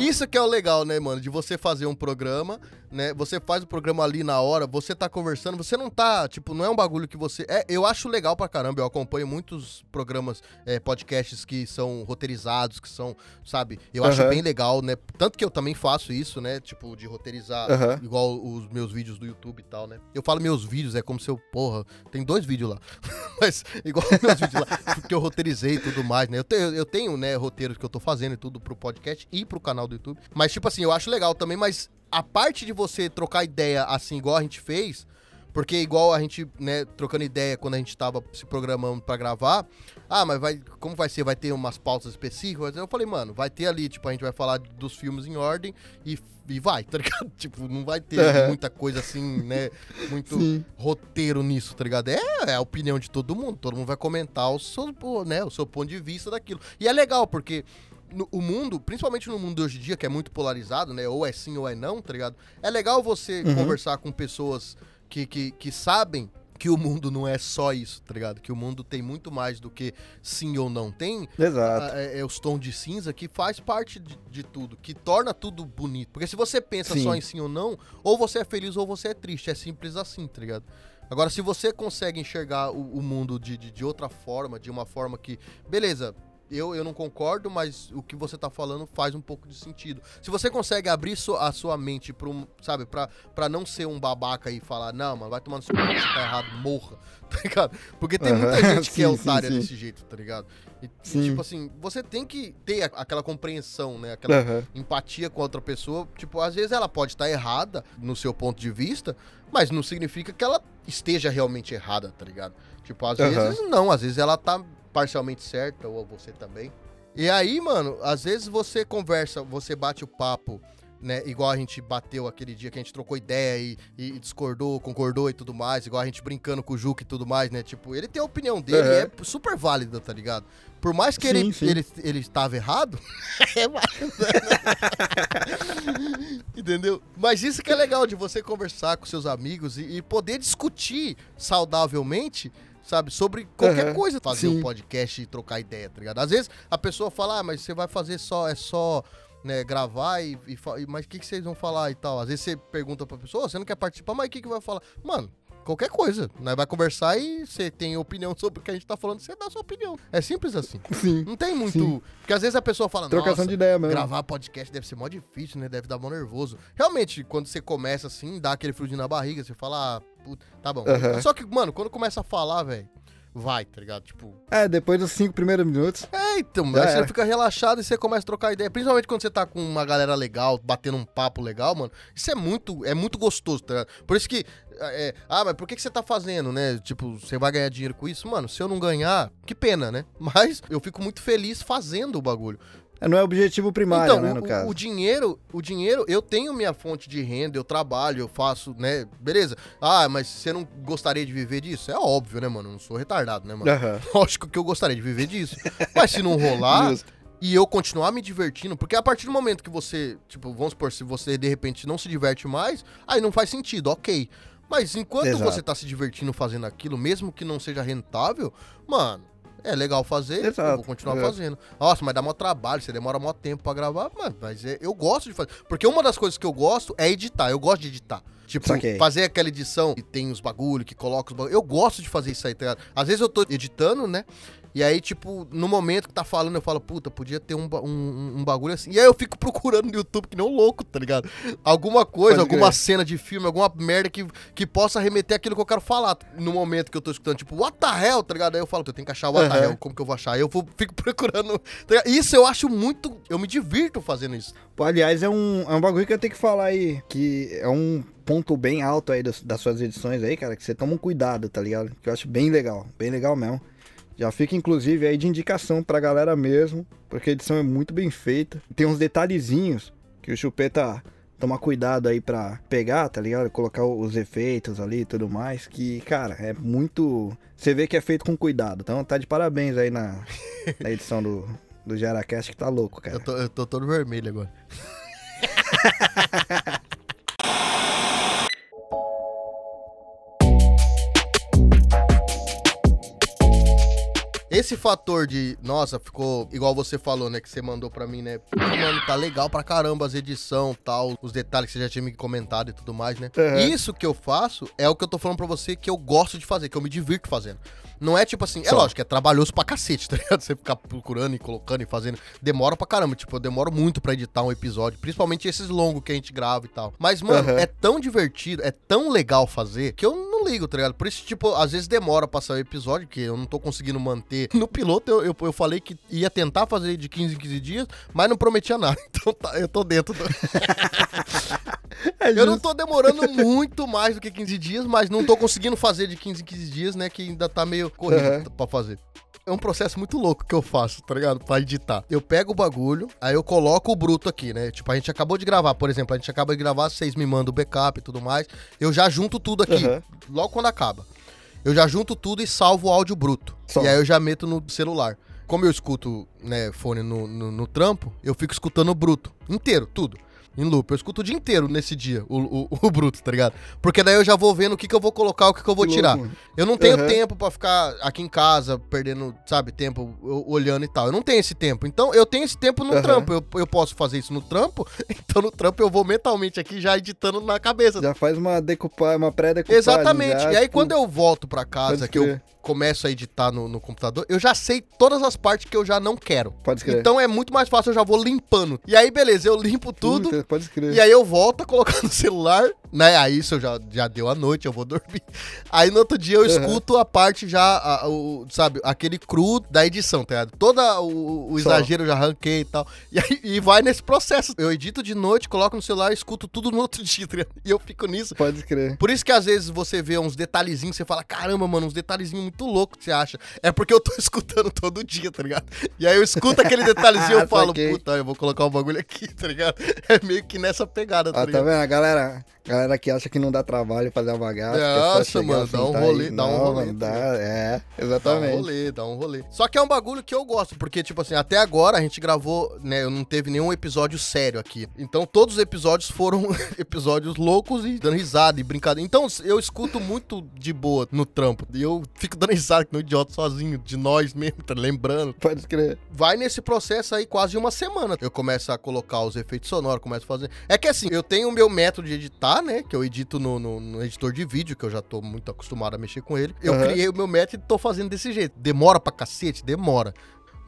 Isso que é o legal, né, mano? De você fazer um programa, né? Você faz o programa ali na hora, você tá conversando, você não tá, tipo, não é um bagulho que você. É, eu acho legal pra caramba, eu acompanho muitos programas, é, podcasts que são roteirizados, que são, sabe? Eu acho Aham. bem legal, né? Tanto que eu também faço isso, né? Tipo, de roteirizar, Aham. igual os meus vídeos do YouTube e tal, né? Eu falo meus vídeos, é como se eu, porra, tem dois vídeos lá. *laughs* Mas, igual os meus vídeos lá, *laughs* que eu roteirizei e tudo mais, né? Eu tenho, eu tenho, né, roteiros que eu tô fazendo e tudo pro podcast e pro canal do YouTube. Mas, tipo assim, eu acho legal também, mas a parte de você trocar ideia assim, igual a gente fez, porque igual a gente, né, trocando ideia quando a gente tava se programando pra gravar, ah, mas vai, como vai ser? Vai ter umas pautas específicas? Eu falei, mano, vai ter ali, tipo, a gente vai falar dos filmes em ordem e, e vai, *laughs* tá ligado? Tipo, não vai ter Aham. muita coisa assim, né, muito Sim. roteiro nisso, tá ligado? É, é a opinião de todo mundo, todo mundo vai comentar o seu, né, o seu ponto de vista daquilo. E é legal, porque no- o mundo, principalmente no mundo de hoje em dia, que é muito polarizado, né, ou é sim ou é não, tá ligado? É legal você Uhum. conversar com pessoas que, que, que sabem que o mundo não é só isso, tá ligado? Que o mundo tem muito mais do que sim ou não. Tem Exato. é, é os tons de cinza que faz parte de, de tudo, que torna tudo bonito. Porque se você pensa Sim. só em sim ou não, ou você é feliz ou você é triste. É simples assim, tá ligado? Agora, se você consegue enxergar o, o mundo de, de, de outra forma, de uma forma que, beleza, eu, eu não concordo, mas o que você tá falando faz um pouco de sentido. Se você consegue abrir su- a sua mente pra um, sabe, pra, pra não ser um babaca e falar, não, mano, vai tomar no seu cu, você tá errado, morra, *laughs* tá ligado? Porque tem muita gente que é sim, sim, otária sim. desse jeito, tá ligado? E, tipo assim, você tem que ter aquela compreensão, né? Aquela Aham. empatia com a outra pessoa. Tipo, às vezes ela pode estar errada no seu ponto de vista, mas não significa que ela esteja realmente errada, tá ligado? Tipo, às Aham. vezes não, às vezes ela tá parcialmente certa, ou você também. E aí, mano, às vezes você conversa, você bate o papo, né? Igual a gente bateu aquele dia que a gente trocou ideia e, e discordou, concordou e tudo mais, igual a gente brincando com o Juca e tudo mais, né? Tipo, ele tem a opinião dele e é super válida, tá ligado? Por mais que Sim, ele, sim. ele ele estava errado, *laughs* é. *laughs* Entendeu? Mas isso que é legal de você conversar com seus amigos e, e poder discutir saudavelmente, sabe, sobre qualquer Aham, coisa. Fazer sim. um podcast e trocar ideia, tá ligado? Às vezes a pessoa fala, ah, mas você vai fazer só, é só. Né, gravar e, e e- mas o que, que vocês vão falar e tal? Às vezes você pergunta pra pessoa, "Ô, você não quer participar, mas o que, que vai falar? Mano, qualquer coisa. Nós vai conversar e você tem opinião *laughs* sobre o que a gente tá falando, você dá a sua opinião. É simples assim. Sim. Não tem muito. Sim. Porque às vezes a pessoa fala, Trocação de ideia mesmo. gravar podcast deve ser mó difícil, né? Deve dar mó nervoso. Realmente, quando você começa assim, dá aquele friozinho na barriga, você fala, ah, puta, tá bom. Aham. Só que, mano, quando começa a falar, velho, vai, tá ligado? Tipo, É, depois dos cinco primeiros minutos. é, então, aí você fica relaxado e você começa a trocar ideia. Principalmente quando você tá com uma galera legal, batendo um papo legal, mano. Isso é muito, é muito gostoso, tá ligado? Por isso que, é, ah, mas por que, que você tá fazendo, né? Tipo, você vai ganhar dinheiro com isso? Mano, se eu não ganhar, que pena, né? *laughs* Mas eu fico muito feliz fazendo o bagulho. Não é objetivo primário, então, né, o, no o- caso. o dinheiro, o dinheiro, eu tenho minha fonte de renda, eu trabalho, eu faço, né? Beleza. Ah, mas você não gostaria de viver disso? É óbvio, né, mano? Eu não sou retardado, né, mano? Aham. *laughs* Lógico que eu gostaria de viver disso. Mas se não rolar *laughs* e eu continuar me divertindo, porque a partir do momento que você, tipo, vamos supor, se você de repente não se diverte mais, aí não faz sentido, ok. Mas enquanto Exato. você tá se divertindo fazendo aquilo, mesmo que não seja rentável, mano, é legal fazer, eu Exato, vou continuar é. fazendo. Nossa, mas dá mó trabalho, você demora mó tempo pra gravar, mano, mas é- eu gosto de fazer. Porque uma das coisas que eu gosto é editar, eu gosto de editar. Tipo, Saquei. fazer aquela edição que tem os bagulho, que coloca os bagulho. Eu gosto de fazer isso aí, tá ligado? Às vezes eu tô editando, né? E aí, tipo, no momento que tá falando, eu falo, puta, podia ter um, um, um bagulho assim. E aí eu fico *laughs* procurando no YouTube que nem um louco, tá ligado? Alguma coisa, Pode alguma cena de filme, alguma merda que, que possa remeter aquilo que eu quero falar no momento que eu tô escutando. Tipo, what the hell, tá ligado? Aí eu falo, eu tenho que achar o what the Aham. hell, como que eu vou achar? Aí eu vou, *laughs* fico procurando. tá? Isso eu acho muito. Eu me divirto fazendo isso. Pô, aliás, é um, é um bagulho que eu tenho que falar aí, que é um ponto bem alto aí das, das suas edições aí, cara, que você toma um cuidado, tá ligado? Que eu acho bem legal, bem legal mesmo. Já fica, inclusive, aí de indicação pra galera mesmo, porque a edição é muito bem feita. Tem uns detalhezinhos que o Chupeta toma cuidado aí pra pegar, tá ligado? Colocar os efeitos ali e tudo mais, que, cara, é muito... Você vê que é feito com cuidado, então tá de parabéns aí na, *laughs* na edição do, do Geracast, que tá louco, cara. Eu tô, eu tô todo vermelho agora. *laughs* Esse fator de, nossa, ficou igual você falou, né, que você mandou pra mim, né? Pô, Mano, tá legal pra caramba as edição, tal, os detalhes que você já tinha me comentado e tudo mais, né? Uhum. Isso que eu faço é o que eu tô falando pra você que eu gosto de fazer, que eu me divirto fazendo. Não é tipo assim, é Só. lógico, é trabalhoso pra cacete, *laughs* tá ligado? Você ficar procurando e colocando e fazendo. Demora pra caramba, tipo, eu demoro muito pra editar um episódio, principalmente esses longos que a gente grava e tal. Mas, mano, Aham. é tão divertido, é tão legal fazer, que eu não ligo, tá ligado? Por isso, tipo, às vezes demora pra sair o episódio, que eu não tô conseguindo manter. *laughs* No piloto, eu, eu, eu falei que ia tentar fazer de 15 em 15 dias, mas não prometia nada. *laughs* Então tá, eu tô dentro do... É Eu não tô demorando muito mais do que 15 dias, mas não tô conseguindo fazer de 15 em 15 dias, né? Que ainda tá meio corrido Aham. pra fazer. É um processo muito louco que eu faço, tá ligado? Pra editar. Eu pego o bagulho, aí eu coloco o bruto aqui, né? Tipo, a gente acabou de gravar, por exemplo, a gente acaba de gravar, vocês me mandam o backup e tudo mais. Eu já junto tudo aqui, Aham. logo quando acaba. Eu já junto tudo e salvo o áudio bruto. E aí eu já meto no celular. Como eu escuto, né, fone no, no, no trampo, eu fico escutando o bruto. Inteiro, tudo. Em loop. Eu escuto o dia inteiro nesse dia, o, o, *laughs* o bruto, tá ligado? Porque daí eu já vou vendo o que, que eu vou colocar, o que, que eu vou tirar. Eu não tenho Uhum. tempo pra ficar aqui em casa, perdendo, sabe, tempo olhando e tal. Eu não tenho esse tempo. Então, eu tenho esse tempo no Uhum. trampo. Eu, eu posso fazer isso no trampo, *laughs* então no trampo eu vou mentalmente aqui já editando na cabeça. Já faz uma decupagem, uma pré-decupagem. Exatamente. já, e aí, tipo, quando eu volto pra casa, que eu. Começo a editar no, no computador, eu já sei todas as partes que eu já não quero. Pode escrever. Então é muito mais fácil, eu já vou limpando. E aí, beleza, eu limpo tudo. Pode escrever. E aí eu volto a colocar *laughs* no celular, né? Aí isso eu já, já deu a noite, eu vou dormir. *laughs* Aí no outro dia eu escuto a parte já, a- o, sabe, aquele cru da edição, tá ligado? Todo o, o exagero eu já arranquei e tal. *laughs* E aí e vai nesse processo. Eu edito de noite, coloco no celular, escuto tudo no outro *laughs* dia, tá ligado? E eu fico nisso. Pode escrever. Por isso que às vezes você vê uns detalhezinhos, você fala, caramba, mano, uns detalhezinhos muito loucos que você acha. É porque eu tô escutando todo dia, tá ligado? E aí eu escuto aquele detalhezinho e eu falo, puta, eu vou colocar um bagulho aqui, tá ligado? É meio que nessa pegada, tá Ah, tá ligado? vendo? A galera, galera que acha que não dá trabalho fazer uma bagaça. é Nossa, mano, dá um rolê, dá um rolê, dá, é, Dá um exatamente. rolê, dá um rolê. Só que é um bagulho que eu gosto, porque, tipo assim, até agora a gente gravou, né? Eu não teve nenhum episódio sério aqui. Então todos os episódios foram *laughs* episódios loucos e dando risada e brincadeira. Então eu escuto muito de boa no trampo. E eu fico dando risada que no idiota sozinho, de nós mesmo, tá lembrando. Pode escrever. Vai nesse processo aí quase uma semana. Eu começo a colocar os efeitos sonoros, começo a fazer. É que assim, eu tenho o meu método de editar, né? Que eu edito no, no- no editor de vídeo, que eu já tô muito acostumado a mexer com ele. Eu Aham. criei o meu método e tô fazendo desse jeito. Demora pra cacete? Demora.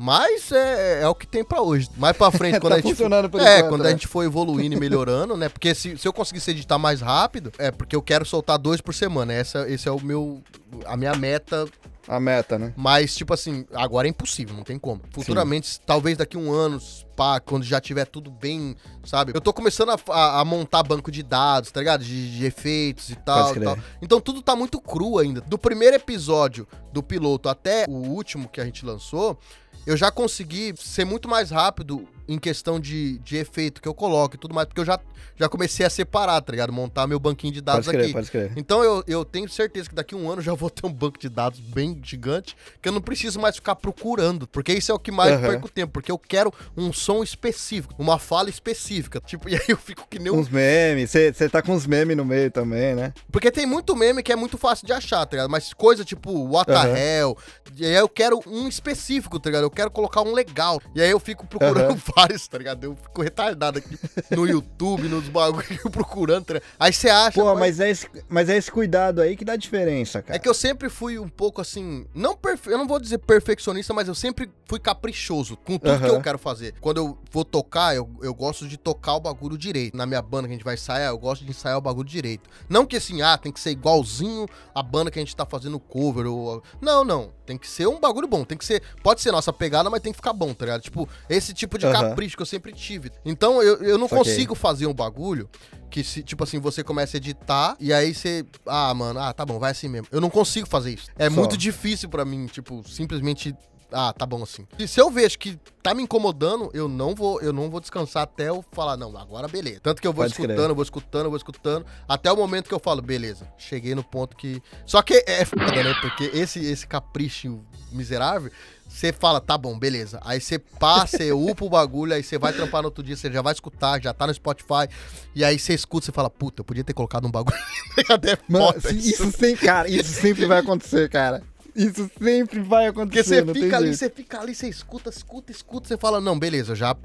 Mas é, é o que tem pra hoje. Mais pra frente, *laughs* quando Tá a gente. por é, enquanto, quando né? a gente for evoluindo e melhorando, né? Porque se, se eu conseguisse editar mais rápido, é porque eu quero soltar dois por semana. Essa, esse é o meu. A minha meta A meta, né? mas, tipo assim, agora é impossível, não tem como. Futuramente, talvez daqui um ano, pá, quando já tiver tudo bem, sabe? Eu tô começando a, a- a montar banco de dados, tá ligado? De, de efeitos e tal, e tal. Então tudo tá muito cru ainda. Do primeiro episódio do piloto até o último que a gente lançou, eu já consegui ser muito mais rápido em questão de, de efeito que eu coloco e tudo mais, porque eu já, já comecei a separar, tá ligado? Montar meu banquinho de dados Pode crer, aqui. pode crer. Então eu, eu tenho certeza que daqui a um ano já *laughs* vou ter um banco de dados bem gigante, que eu não preciso mais ficar procurando, porque isso é o que mais Aham. perco tempo, porque eu quero um som específico, uma fala específica. Tipo, *laughs* e aí eu fico que nem um Uns memes, você tá com uns memes no meio também, né? porque tem muito meme que é muito fácil de achar, tá ligado? Mas coisa tipo, what Aham. the hell. E aí eu quero um específico, tá ligado? Eu quero colocar um legal. E aí eu fico procurando Aham. *laughs* vários, tá ligado? Eu fico retardado aqui no YouTube, nos bagulhos procurando, tá? Aí você acha. Pô, mas- mas é, esse, mas é esse cuidado aí que dá diferença, cara. É que eu sempre fui um pouco assim, não perfe... eu não vou dizer perfeccionista, mas eu sempre fui caprichoso com tudo que Aham. eu quero fazer. Quando eu vou tocar, eu, eu gosto de tocar o bagulho direito. Na minha banda que a gente vai ensaiar, eu gosto de ensaiar o bagulho direito. Não que assim, ah, tem que ser igualzinho a banda que a gente tá fazendo cover ou não, não, tem que ser um bagulho bom, tem que ser, pode ser nossa pegada, mas tem que ficar bom, tá ligado? Tipo, esse tipo de Aham. capricho que eu sempre tive. Então eu, eu não Saquei. consigo fazer um bagulho que se, tipo assim, você começa a editar e aí você, ah, mano, ah, tá bom, vai assim mesmo. Eu não consigo fazer isso. É Só. muito difícil pra mim, tipo, simplesmente ah, tá bom assim. E se eu vejo que tá me incomodando, eu não vou, eu não vou descansar até eu falar, não, agora beleza. Tanto que eu vou Pode escutando, vou escutando, vou escutando, até o momento que eu falo, beleza, cheguei no ponto que. Só que é foda, né? Porque esse, esse capricho miserável, você fala, tá bom, beleza. Aí você passa, você upa o bagulho, aí você vai trampar no outro dia, você já vai escutar, já tá no Spotify, e aí você escuta, você fala, puta, eu podia ter colocado um bagulho. *laughs* Até Mano, isso. isso sempre, cara, isso sempre vai acontecer, cara. Isso sempre vai acontecer. Porque você fica ali, jeito. você fica ali, você escuta, escuta, escuta, você fala, não, beleza, já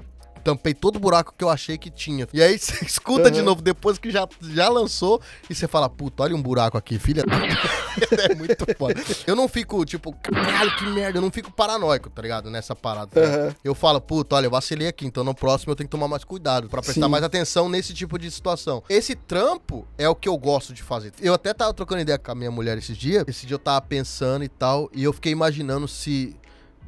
tampei todo o buraco que eu achei que tinha. E aí você *laughs* escuta de Uhum. novo depois que já, já lançou e você fala, puta, olha um buraco aqui, filha. *laughs* é muito foda. Eu não fico, tipo, caralho, que merda, eu não fico paranoico, tá ligado? Nessa parada. tá? Uhum. Eu falo, puta, olha, eu vacilei aqui, então no próximo eu tenho que tomar mais cuidado pra prestar Sim. mais atenção nesse tipo de situação. Esse trampo é o que eu gosto de fazer. Eu até tava trocando ideia com a minha mulher esses dias. Esse dia eu tava pensando e tal, e eu fiquei imaginando se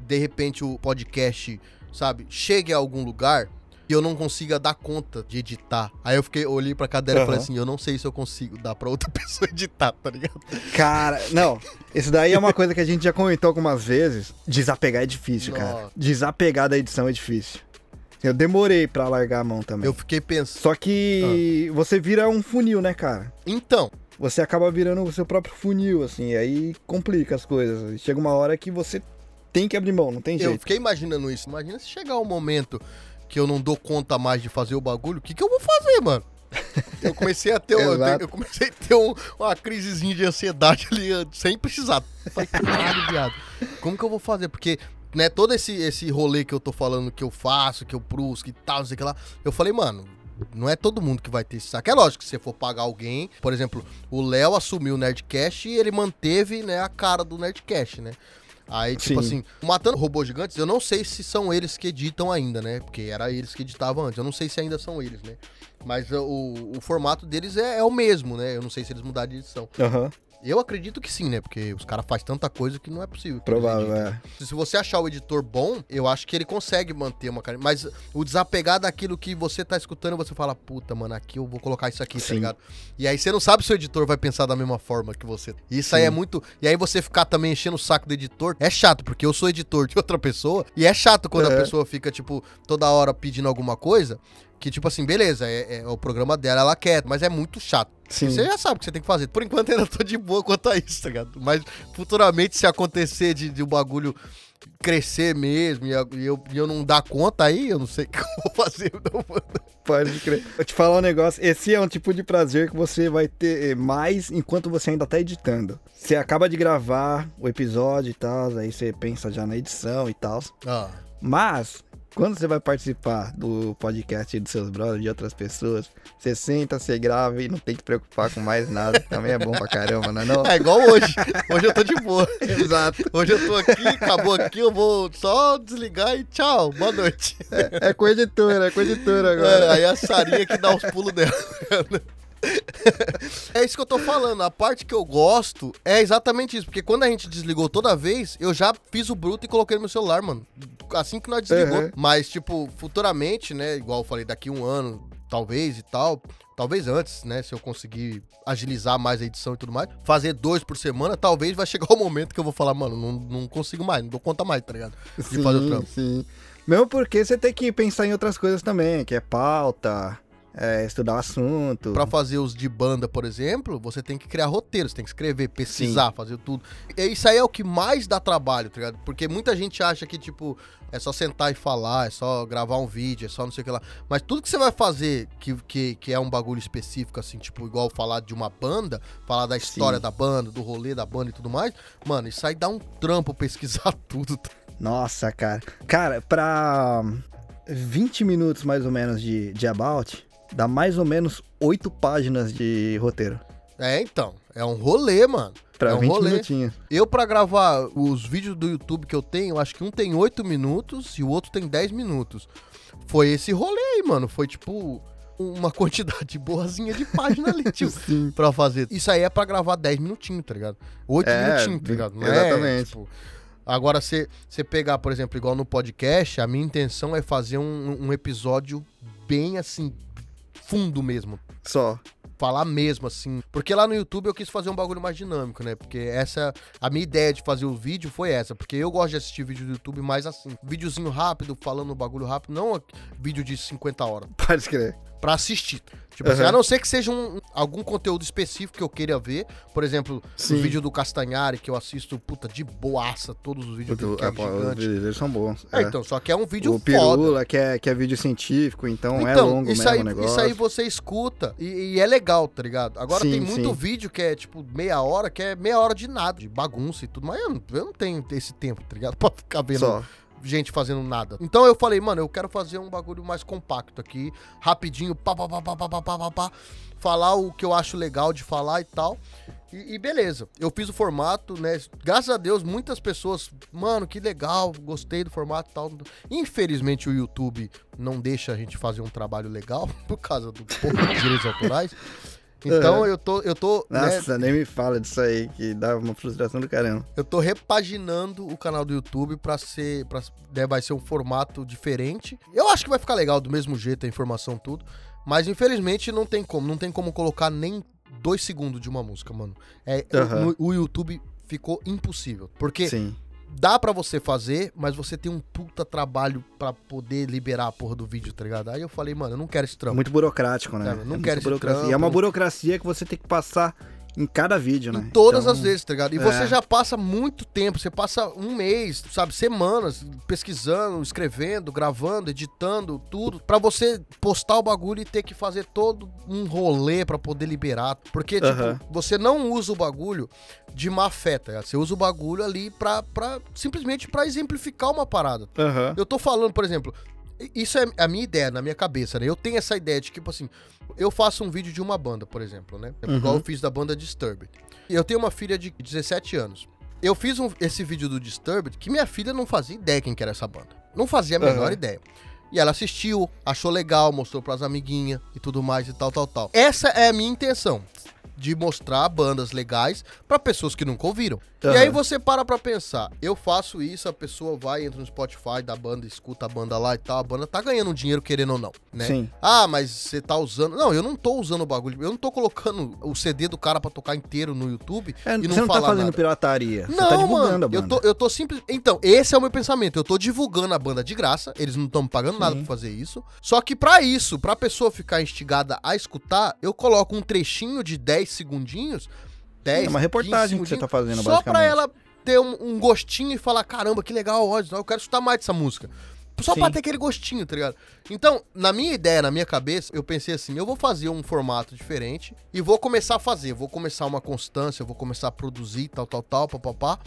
de repente o podcast, sabe, chegue a algum lugar e eu não consiga dar conta de editar. Aí eu fiquei, olhei pra cadeira e falei assim, eu não sei se eu consigo dar pra outra *laughs* pessoa editar, tá ligado? Cara, não. Isso daí é uma coisa que a gente já comentou algumas vezes. Desapegar é difícil, cara. Nossa. Desapegar da edição é difícil. Eu demorei pra largar a mão também. Eu fiquei pensando. Só que você vira um funil, né, cara? Então, Você acaba virando o seu próprio funil, assim, e aí complica as coisas. Chega uma hora que você tem que abrir mão, não tem eu jeito. fiquei imaginando isso. Imagina se chegar um momento que eu não dou conta mais de fazer o bagulho, o que, que eu vou fazer, mano? *laughs* Eu comecei a ter, eu, eu comecei a ter um- uma crisezinha de ansiedade ali, sem precisar. Falei, caralho, viado. Como que eu vou fazer? Porque, né, todo esse, esse rolê que eu tô falando que eu faço, que eu brusco e tal, não sei o que lá, eu falei, mano, não é todo mundo que vai ter esse saco. É lógico que se você for pagar alguém, por exemplo, o Léo assumiu o Nerdcast e ele manteve, né, a cara do Nerdcast, né? Aí, tipo Sim. assim, matando robôs gigantes, eu não sei se são eles que editam ainda, né? Porque era eles que editavam antes. Eu não sei se ainda são eles, né? Mas uh, o, o formato deles é, é o mesmo, né? Eu não sei se eles mudaram de edição. Aham, Eu acredito que sim, né? Porque os caras fazem tanta coisa que não é possível. provável, é. Se você achar o editor bom, eu acho que ele consegue manter uma cara. Mas o desapegar daquilo que você tá escutando, você fala, puta, mano, aqui eu vou colocar isso aqui, tá Sim. ligado? E aí você não sabe se o editor vai pensar da mesma forma que você. Isso aí Sim. é muito. E aí você ficar também enchendo o saco do editor é chato, porque eu sou editor de *laughs* outra pessoa. E é chato quando a É. pessoa fica, tipo, toda hora pedindo alguma coisa. Que, tipo assim, beleza, é, é o programa dela, ela quer, mas é muito chato. Sim. Você já sabe o que você tem que fazer. Por enquanto ainda tô de boa quanto a isso, tá ligado? Mas futuramente, se acontecer de, de o bagulho crescer mesmo e, eu- e eu, não dar conta aí, eu não sei *laughs* o que eu vou fazer. Não. Pode crer. Vou te falar um negócio. Esse é um tipo de prazer que você vai ter mais enquanto você ainda tá editando. Você acaba de gravar o episódio e tal, aí você pensa já na edição e tal. Ah, Mas, quando você vai participar do podcast dos seus brothers, de outras pessoas, você senta, você grava e não tem que preocupar com mais nada. Também é bom pra caramba, não é não? é igual hoje. Hoje eu tô de boa. *laughs* Exato. Hoje eu tô aqui, acabou aqui, eu vou só desligar e tchau, boa noite. É com editora, é com editora É, agora. aí a Sarinha que dá os pulos dela. *laughs* *laughs* É isso que eu tô falando. A parte que eu gosto é exatamente isso. Porque quando a gente desligou toda vez, eu já fiz o bruto e coloquei no meu celular, mano. Assim que nós desligou. Uhum. Mas, tipo, futuramente, né? Igual eu falei, daqui um ano, talvez e tal. Talvez antes, né? Se eu conseguir agilizar mais a edição e tudo mais. Fazer dois por semana, talvez vai chegar *laughs* o momento que eu vou falar, mano, não, não consigo mais, não dou conta mais, tá ligado? De fazer o trampo. sim. Mesmo porque você tem que pensar em outras coisas também, que é pauta, é, estudar o assunto. Pra fazer os de banda, por exemplo, você tem que criar roteiros, tem que escrever, pesquisar, fazer tudo. E isso aí é o que mais dá trabalho, tá ligado? Porque muita gente acha que, tipo, é só sentar e falar, é só gravar um vídeo, é só não sei o que lá. Mas tudo que você vai fazer que, que, que é um bagulho específico, assim, tipo, igual falar de uma banda, falar da história Sim. da banda, do rolê da banda e tudo mais, mano, isso aí dá um trampo *laughs* pesquisar tudo. tá? Nossa, cara. Cara, pra 20 minutos mais ou menos de, de About, dá mais ou menos 8 páginas de roteiro. É, então, é um rolê, mano. Pra é um 20 rolê. minutinhos. Eu, pra gravar os vídeos do YouTube que eu tenho, acho que um tem 8 minutos e o outro tem 10 minutos. Foi esse rolê aí, mano. Foi tipo uma *laughs* quantidade boazinha de página ali, tio, *laughs* Sim. pra fazer. Isso aí é pra gravar 10 minutinhos, tá ligado? 8 É, minutinhos, tá ligado? Não é, exatamente. tipo, agora, você pegar, por exemplo, igual no podcast, a minha intenção é fazer um, um episódio bem assim, fundo mesmo, Só. falar mesmo, assim. Porque lá no YouTube eu quis fazer um bagulho mais dinâmico, né? Porque essa. A minha ideia de fazer o vídeo foi essa. Porque eu gosto de assistir vídeo do YouTube mais assim. Videozinho rápido, falando um bagulho rápido. Não vídeo de 50 horas. Pode crer. Pra assistir. Tipo assim, Aham. a não ser que seja um, algum conteúdo específico que eu queira ver. Por exemplo, Sim. o vídeo do Castanhari, que eu assisto, puta, de boaça, todos os vídeos dele, que é É, pô, os gigante. vídeos deles são bons. É, é. então, só que é um vídeo o foda. Pirula, que é, que é vídeo científico, então, é longo isso mesmo aí, o negócio. Isso aí você escuta e, e é legal, tá ligado? Agora Sim, tem muito sim. vídeo que é tipo meia hora, que é meia hora de nada, de bagunça e tudo, mas eu não, eu não tenho esse tempo, tá ligado? *laughs* Pra ficar vendo Só. Gente fazendo nada. Então eu falei, mano, eu quero fazer um bagulho mais compacto aqui, rapidinho, pá, pá, pá, pá, pá, pá, pá, pá, falar o que eu acho legal de falar e tal. E, e beleza, eu fiz o formato, né? Graças a Deus, muitas pessoas, mano, que legal, gostei do formato e tal. Infelizmente, o YouTube não deixa a gente fazer um trabalho legal *laughs* por causa do pouco de direitos autorais. Então Uhum. eu tô, eu tô, né, Nossa, nem me fala disso aí, que dá uma frustração do caramba. eu tô repaginando o canal do YouTube pra ser. Pra, né, vai ser um formato diferente. Eu acho que vai ficar legal do mesmo jeito a informação, tudo. Mas infelizmente não tem como. Não tem como colocar nem dois segundos de uma música, mano. É, Aham. no- o YouTube ficou impossível. Porque Sim. Dá pra você fazer, mas você tem um puta trabalho pra poder liberar a porra do vídeo, tá ligado? Aí eu falei, mano, eu não quero esse trampo. Muito burocrático, né? Cara, não É quero esse burocracia. trampo. E é uma burocracia que você tem que passar em cada vídeo, né? Em todas Então, as vezes, tá ligado? E é. você já passa muito tempo, você passa um mês, sabe, semanas pesquisando, escrevendo, gravando, editando, tudo, pra você postar o bagulho e ter que fazer todo um rolê pra poder liberar. Porque, tipo, Aham. você não usa o bagulho de má fé, tá ligado? Você usa o bagulho ali pra, pra simplesmente pra exemplificar uma parada. Aham. Eu tô falando, por exemplo, isso é a minha ideia, na minha cabeça, né? Eu tenho essa ideia de, tipo assim, eu faço um vídeo de uma banda, por exemplo, né? Uhum. Igual eu fiz da banda Disturbed. Eu tenho uma filha de 17 anos. Eu fiz um- esse vídeo do Disturbed que minha filha não fazia ideia quem que era essa banda. Não fazia a menor Aham. ideia. E ela assistiu, achou legal, mostrou pras amiguinhas e tudo mais e tal, tal, tal. Essa é a minha intenção. De mostrar bandas legais pra pessoas que nunca ouviram. E Aham. aí você para pra pensar, eu faço isso, a pessoa vai, entra no Spotify da banda, escuta a banda lá e tal, a banda tá ganhando dinheiro querendo ou não, né? Sim. Ah, mas você tá usando... Não, eu não tô usando o bagulho, eu não tô colocando o CD do cara pra tocar inteiro no YouTube É, e não você não tá fazendo nada. pirataria. Você Não, tá divulgando mano, a banda. eu tô, eu tô simples. Então, esse é o meu pensamento. Eu tô divulgando a banda de graça. Eles não estão pagando nada Sim. pra fazer isso. Só que pra isso, pra pessoa ficar instigada a escutar, eu coloco um trechinho de 10 segundinhos. 10, É uma reportagem 15 que você tá fazendo, Só pra ela ter um, um gostinho e falar: caramba, que legal, ó, eu quero escutar mais dessa música. Só pra Sim. ter aquele gostinho, tá ligado? Então, na minha ideia, na minha cabeça, eu pensei assim: eu vou fazer um formato diferente e vou começar a fazer. Vou começar uma constância, vou começar a produzir, tal, tal, tal, papapá.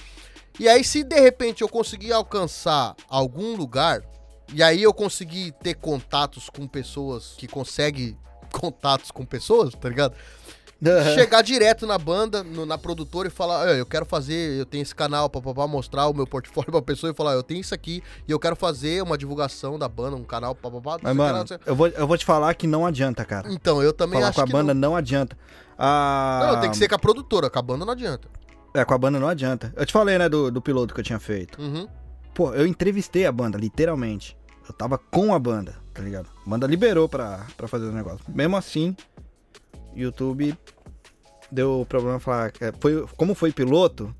E aí, se de repente eu conseguir alcançar algum lugar, e aí eu conseguir ter contatos com pessoas que conseguem *laughs* contatos com pessoas, tá ligado? Aham. chegar direto na banda, no- na produtora e falar, "Ah, eu quero fazer, eu tenho esse canal, papapá, mostrar o meu portfólio *laughs* pra pessoa e falar, eu tenho isso aqui e eu quero fazer uma divulgação da banda, um canal, papapá. Mas, mano, sei- eu vou, eu vou te falar que não adianta, cara. Então, eu também Falar acho com a banda não. não, adianta. Ah, Não, tem que ser com a produtora, com a banda não adianta. É, com a banda não adianta. Eu te falei, né, do, do piloto que eu tinha feito. Uhum. Pô, eu entrevistei a banda, literalmente. Eu tava com a banda, tá ligado? A banda liberou pra, pra fazer o negócio. Mesmo assim, YouTube deu problema falar. é, Foi, como foi piloto,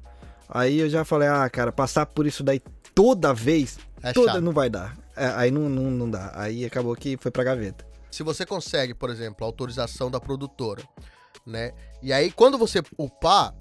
aí eu já falei, ah, cara, passar por isso daí toda vez, É toda chato. não vai dar. é, aí não, não, não dá. Aí acabou que foi pra gaveta. Se você consegue, por exemplo, a autorização da produtora, né? E aí, quando você upar,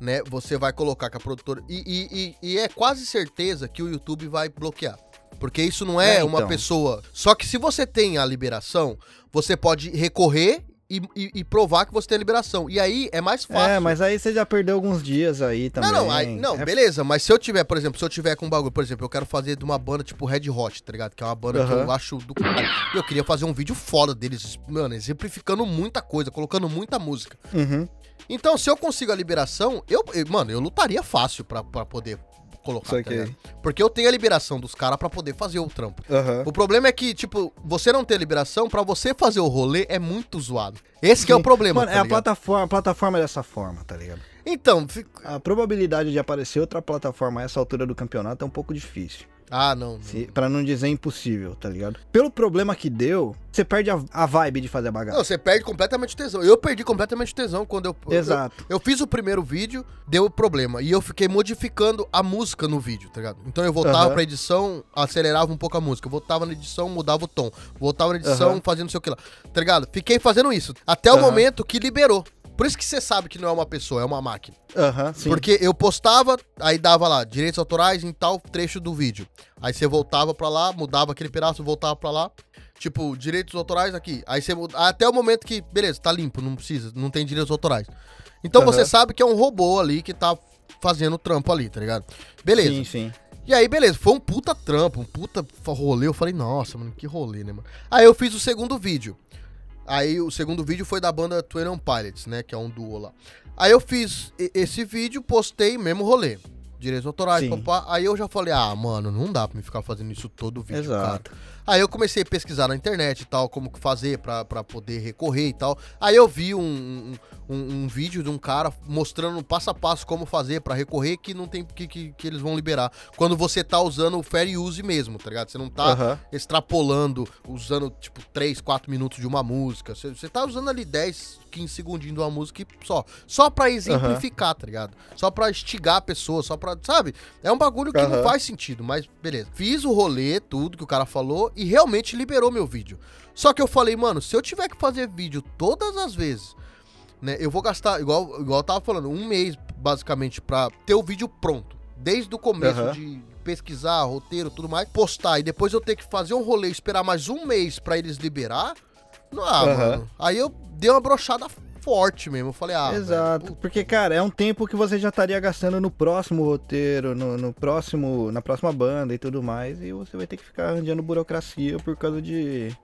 né, você vai colocar com a produtora. E, e, e, e é quase certeza que o YouTube vai bloquear. Porque isso não é, É, uma então. pessoa. Só que se você tem a liberação, você pode recorrer e, e- e provar que você tem a liberação. E aí é mais fácil. É, mas aí você já perdeu alguns dias aí também. Não, não, aí- não, É beleza, mas se eu tiver, por exemplo, se eu tiver com um bagulho, por exemplo, eu quero fazer de uma banda tipo Red Hot, tá ligado? Que é uma banda que eu acho do caralho. Eu queria fazer um vídeo foda deles, mano, exemplificando muita coisa, colocando muita música. Uhum. Então, se eu consigo a liberação, eu, eu- mano, eu lutaria fácil pra poder colocar, tá ligado? Porque eu tenho a liberação dos caras pra poder fazer o trampo. Aham. O problema é que, tipo, você não ter liberação, pra você fazer o rolê é muito zoado. Esse que é o problema, Mano, tá é a ligado? plataforma, a plataforma é dessa forma, tá ligado? Então, fica- A probabilidade de aparecer outra plataforma a essa altura do campeonato é um pouco difícil. Ah, não. não. Pra não dizer impossível, tá ligado? Pelo problema que deu, você perde a, a vibe de fazer a bagaça. Não, você perde completamente o tesão. Eu perdi completamente o tesão quando eu. eu- Exato. Eu, fiz o primeiro vídeo, deu problema. E eu fiquei modificando a música no vídeo, tá ligado? Então eu voltava Aham. pra edição, acelerava um pouco a música. Eu voltava na edição, mudava o tom. Voltava na edição, Aham. fazendo não sei o que lá. Tá ligado? Fiquei fazendo isso. Até o momento que liberou. Por isso que você sabe que não é uma pessoa, é uma máquina. Aham, sim. Porque eu postava, aí dava lá, direitos autorais em tal trecho do vídeo. Aí você voltava pra lá, mudava aquele pedaço, voltava pra lá. Tipo, direitos autorais aqui. Aí você muda, até o momento que, beleza, tá limpo, não precisa, não tem direitos autorais. Então Aham. você sabe que é um robô ali que tá fazendo o trampo ali, tá ligado? Beleza. Sim, sim. E aí, beleza, foi um puta trampo, um puta rolê. Eu falei, nossa, mano, que rolê, né, mano? Aí eu fiz o segundo vídeo. Aí o segundo vídeo foi da banda Twin On Pilots, né? Que é um duo lá. Aí eu fiz esse vídeo, postei mesmo rolê. Direitos autorais, papá. Aí eu já falei, ah, mano, não dá pra me ficar fazendo isso todo vídeo, cara. Aí eu comecei a pesquisar na internet e tal, como que fazer pra, pra poder recorrer e tal. Aí eu vi um, um, um- vídeo de um cara mostrando passo a passo como fazer pra recorrer que não tem que, que, que eles vão liberar. Quando você tá usando o fair use mesmo, tá ligado? Você não tá Aham. extrapolando, usando tipo 3, 4 minutos de uma música. Você, você tá usando ali 10, 15 segundinhos de uma música e só. Só pra exemplificar, tá ligado? Só pra instigar a pessoa, só pra. Sabe? É um bagulho que não Aham. faz sentido, mas beleza. Fiz o rolê, tudo que o cara falou e realmente liberou meu vídeo. Só que eu falei, mano, se eu tiver que fazer vídeo todas as vezes, né, eu vou gastar, igual, igual eu tava falando, um mês basicamente pra ter o vídeo pronto. Desde o começo Aham. de pesquisar, roteiro, tudo mais, postar e depois eu ter que fazer um rolê, esperar mais um mês pra eles liberar. Não, ah, Aham. mano. Aí eu dei uma brochada forte mesmo. Eu falei, ah, Exato. velho, Porque, cara, é um tempo que você já estaria gastando no próximo roteiro, no, no próximo, na próxima banda e tudo mais, e você vai ter que ficar arranjando burocracia por causa de.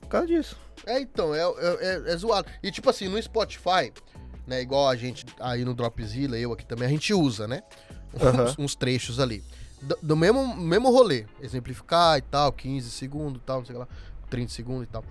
Por causa disso. É, então, é, é, é- é zoado. E tipo assim, no Spotify, né, igual a gente aí no Dropzilla, eu aqui também, a gente usa, né? Uns, Aham. *laughs* uns trechos ali. Do, do mesmo, mesmo rolê. Exemplificar e tal, 15 segundos e tal, não sei lá, 30 segundos e tal.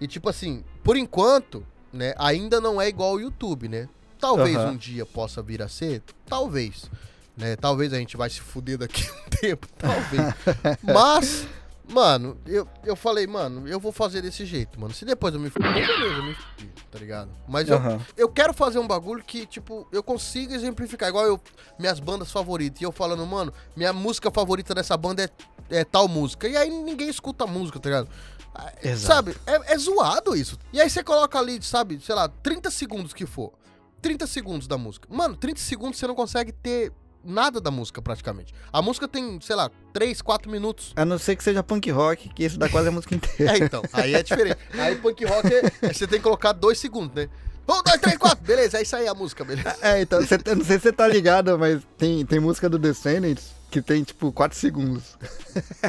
E tipo assim, por enquanto, né, ainda não é igual ao YouTube, né? Talvez Aham. um dia possa vir a ser, talvez. Né? Talvez a gente vai se fuder daqui *laughs* um tempo, talvez. *laughs* Mas, mano, eu, eu falei, mano, eu vou fazer desse jeito, mano. Se depois eu me fuder, beleza, eu me fudi, tá ligado? Mas eu, Aham. eu quero fazer um bagulho que, tipo, eu consiga exemplificar. Igual eu, minhas bandas favoritas. E eu falando, mano, minha música favorita dessa banda é, é tal música. E aí ninguém escuta a música, tá ligado? Ah, Exato. Sabe? É, é zoado isso. E aí você coloca ali, sabe, sei lá, 30 segundos que for. 30 segundos da música. Mano, 30 segundos você não consegue ter nada da música praticamente. A música tem, sei lá, 3, 4 minutos. A não ser que seja punk rock, que isso dá quase a música inteira. É, então, aí é diferente. Aí punk rock é, é você tem que colocar 2 segundos, né? Um, dois, três, quatro. Beleza, é isso aí a música, beleza. É, então, cê, eu não sei se você tá ligado, mas tem, tem música do Descendants que tem, tipo, 4 segundos.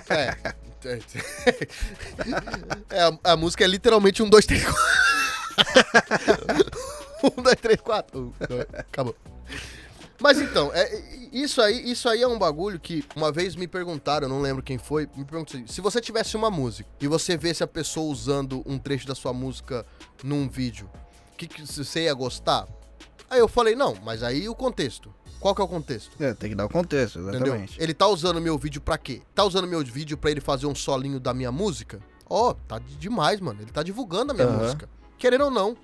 É. É, a, a música é literalmente um, dois, três, quatro. *laughs* um, dois, três, quatro. Um, dois, acabou. Mas então, é, isso, aí, isso aí é um bagulho que uma vez me perguntaram, não lembro quem foi, me perguntaram assim, se você tivesse uma música e você vesse a pessoa usando um trecho da sua música num vídeo, que, que você ia gostar? Aí eu falei, não, mas aí o contexto. Qual que é o contexto? É, tem que dar o contexto, Entendeu? exatamente. Ele tá usando meu vídeo pra quê? Tá usando meu vídeo pra ele fazer um solinho da minha música? Ó, tá de- demais, mano. Ele tá divulgando a minha Aham. música. Querendo ou não.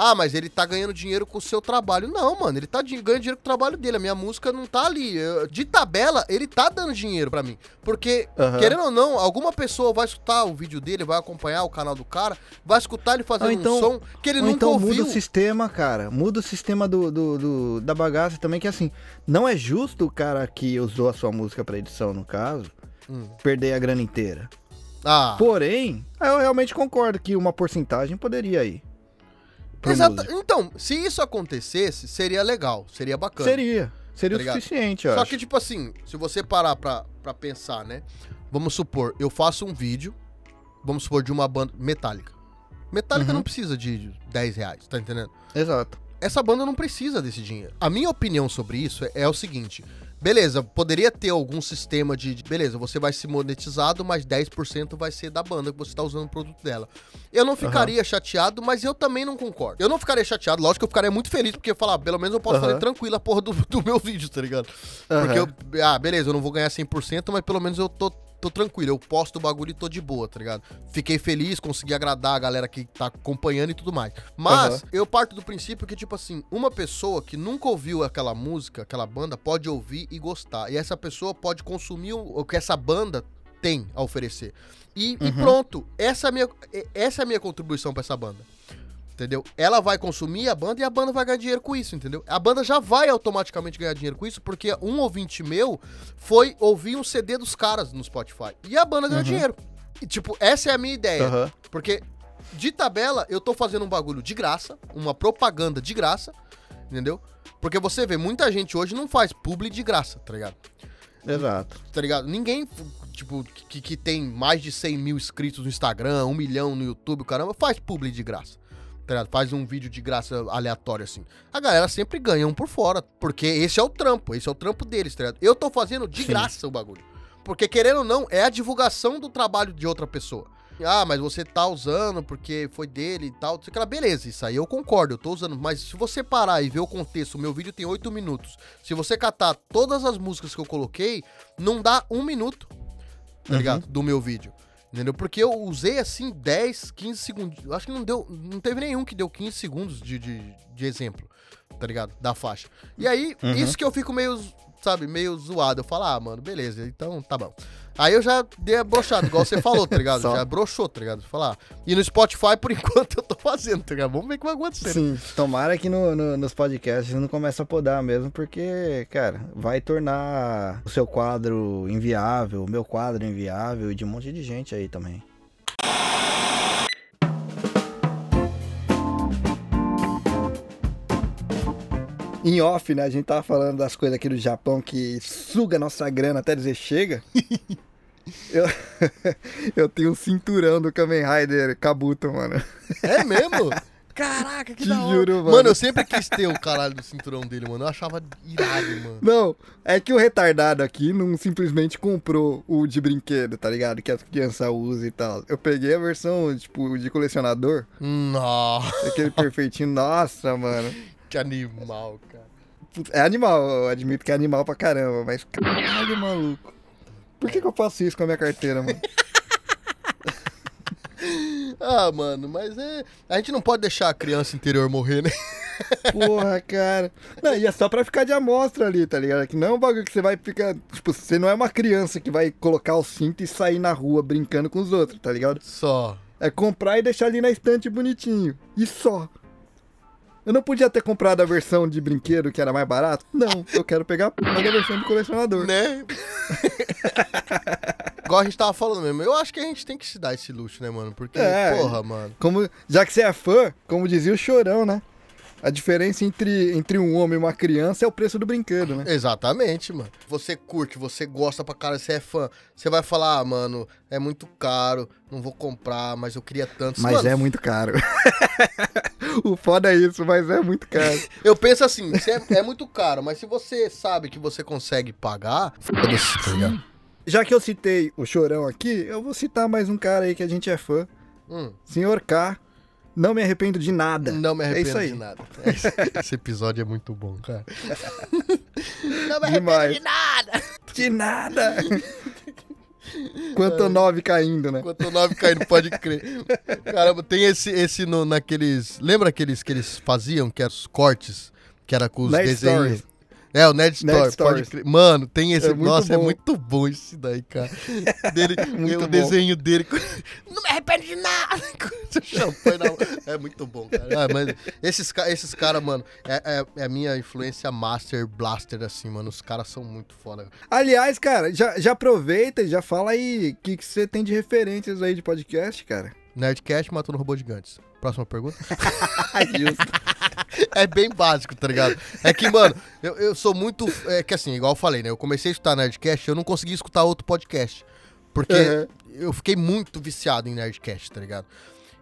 Ah, mas ele tá ganhando dinheiro com o seu trabalho. Não, mano, ele tá ganhando dinheiro com o trabalho dele. A minha música não tá ali. Eu- de tabela, ele tá dando dinheiro pra mim. Porque, Aham. querendo ou não, alguma pessoa vai escutar o vídeo dele, vai acompanhar o canal do cara, vai escutar ele fazendo Ou então- um som que ele Ou nunca então ouviu. muda o sistema, cara. Muda o sistema do, do- do- da bagaça também, que assim, não é justo o cara que usou a sua música pra edição, no caso, Hum. perder a grana inteira. Ah, Porém, eu realmente concordo que uma porcentagem poderia ir. Exata- músico. Então, se isso acontecesse, seria legal, seria bacana. Seria. Seria Tá o ligado? suficiente, eu Só acho. que, tipo assim, se você parar pra, pra pensar, né? Vamos supor, eu faço um vídeo, vamos supor, de uma banda metálica. Metálica Uhum. não precisa de 10 reais, tá entendendo? Exato. Essa banda não precisa desse dinheiro. A minha opinião sobre isso é, é o seguinte. Beleza, poderia ter algum sistema de, de- Beleza, você vai ser monetizado, mas 10% vai ser da banda que você tá usando o produto dela. Eu não ficaria chateado, mas eu também não concordo. Eu não ficaria chateado, lógico que eu ficaria muito feliz, porque eu falar, pelo menos eu posso Aham. fazer tranquilo a porra do, do meu vídeo, tá ligado? Porque Aham. eu. Ah, beleza, eu não vou ganhar 100%, mas pelo menos eu tô, tô tranquilo. Eu posto o bagulho e tô de boa, tá ligado? Fiquei feliz, consegui agradar a galera que tá acompanhando e tudo mais. Mas Aham. eu parto do princípio que, tipo assim, uma pessoa que nunca ouviu aquela música, aquela banda, pode ouvir e gostar. E essa pessoa pode consumir o, que essa banda tem a oferecer. E, e Uhum. pronto, essa é a minha, essa é a minha contribuição pra essa banda. Entendeu? Ela vai consumir a banda e a banda vai ganhar dinheiro com isso, entendeu? A banda já vai automaticamente ganhar dinheiro com isso, porque um ouvinte meu foi ouvir um CD dos caras no Spotify. E a banda ganhou Uhum. dinheiro. E, tipo, essa é a minha ideia. Aham. Porque, de tabela, eu tô fazendo um bagulho de graça, uma propaganda de graça, entendeu? Porque você vê, muita gente hoje não faz publi de graça, tá ligado? Exato. Tá ligado? Ninguém, tipo, que, que tem mais de 100 mil inscritos no Instagram, um milhão no YouTube, caramba, faz publi de graça. Tá? Faz um vídeo de graça aleatório, assim. A galera sempre ganha um por fora, porque esse é o trampo, esse é o trampo deles, tá ligado? Eu tô fazendo de Sim. graça o bagulho. Porque, querendo ou não, é a divulgação do trabalho de outra pessoa. Ah, mas você tá usando porque foi dele e tal. lá. Beleza, isso aí eu concordo, eu tô usando. Mas se você parar e ver o contexto, o meu vídeo tem 8 minutos. Se você catar todas as músicas que eu coloquei, não dá um minuto, tá Uhum. ligado? Do meu vídeo. Entendeu? Porque eu usei assim 10, 15 segundos. Eu Acho que não deu. Não teve nenhum que deu 15 segundos de, de, de exemplo, tá ligado? Da faixa. E aí, Uhum. isso que eu fico meio, sabe, meio zoado. Eu falo, ah, mano, beleza, então tá bom. Aí eu já dei a brochada, igual você falou, tá ligado? *laughs* Só. Já broxou, tá ligado? Falar. E no Spotify, por *laughs* enquanto, eu tô fazendo, tá ligado? Vamos ver o que vai acontecer. Sim, tomara que no- no- nos podcasts não comece a podar mesmo, porque, cara, vai tornar o seu quadro inviável, o meu quadro inviável e de um monte de gente aí também. Em off, né? A gente tava falando das coisas aqui do Japão que suga nossa grana até dizer chega. *laughs* eu, *laughs* eu tenho um cinturão do Kamen Rider Kabuto, mano. É mesmo? Caraca, que Te da hora. juro, mano. mano. eu sempre quis ter o caralho do cinturão dele, mano. Eu achava irado, mano. Não, é que o retardado aqui não simplesmente comprou o de brinquedo, tá ligado? Que as crianças usam e tal. Eu peguei a versão, tipo, de colecionador, Nossa, aquele perfeitinho. Nossa, mano. que animal, cara. É animal, eu admito que é animal pra caramba, mas caralho, maluco. Por que, que eu faço isso com a minha carteira, mano? *laughs* Ah, mano, mas é. A gente não pode deixar a criança interior morrer, né? *laughs* Porra, cara. Não, e é só pra ficar de amostra ali, tá ligado? Que não é um bagulho que você vai ficar. Tipo, você não é uma criança que vai colocar o cinto e sair na rua brincando com os outros, tá ligado? Só. É comprar e deixar ali na estante bonitinho. E só. Eu não podia ter comprado a versão de brinquedo que era mais barato? Não, eu quero pegar a versão de colecionador. Né? *laughs* Igual a gente tava falando mesmo. Eu acho que a gente tem que se dar esse luxo, né, mano? Porque, É. porra, mano. Como, já que você é fã, como dizia o Chorão, né? A diferença entre, entre um homem e uma criança é o preço do brinquedo, né? Exatamente, mano. Você curte, você gosta pra cara, você é fã. Você vai falar, ah, mano, é muito caro, não vou comprar, mas eu queria tanto. Mas Mano, é muito caro. *laughs* o foda é isso, mas é muito caro. *laughs* Eu penso assim, é, é muito caro, mas se você sabe que você consegue pagar, foda-se, tá ligado? Já que eu citei o Chorão aqui, eu vou citar mais um cara aí que a gente é fã. Hum, Senhor K. Não me arrependo de nada. não me É arrependo aí. de nada. Esse, esse episódio é muito bom, cara. *laughs* não me arrependo Demais. de nada. De nada. *laughs* Quanto nove caindo, né? Enquanto o 9 caindo, pode crer. Caramba, tem esse, esse no, naqueles. Lembra aqueles que eles faziam, que eram os cortes? Que era com os Nerd desenhos. Stories. É, o Nerd Story, pode. Mano, tem esse. É Nossa, é bom. muito bom esse daí, cara. *laughs* Dele, Muito o desenho dele. *laughs* Não me arrependo de nada. *laughs* Com esse champanhe na. É muito bom, cara. Ah, mas esses, esses caras, mano, é, é, é a minha influência master blaster, assim, mano. Os caras são muito foda. Aliás, cara, já, já aproveita e já fala aí o que, que você tem de referências aí de podcast, cara. Nerdcast matando robô gigantes. Próxima pergunta. Justo. É bem básico, tá ligado? É que, mano, eu, eu sou muito. É que assim, igual eu falei, né? Eu comecei a escutar Nerdcast, eu não consegui escutar outro podcast. Porque Uhum. eu fiquei muito viciado em Nerdcast, tá ligado?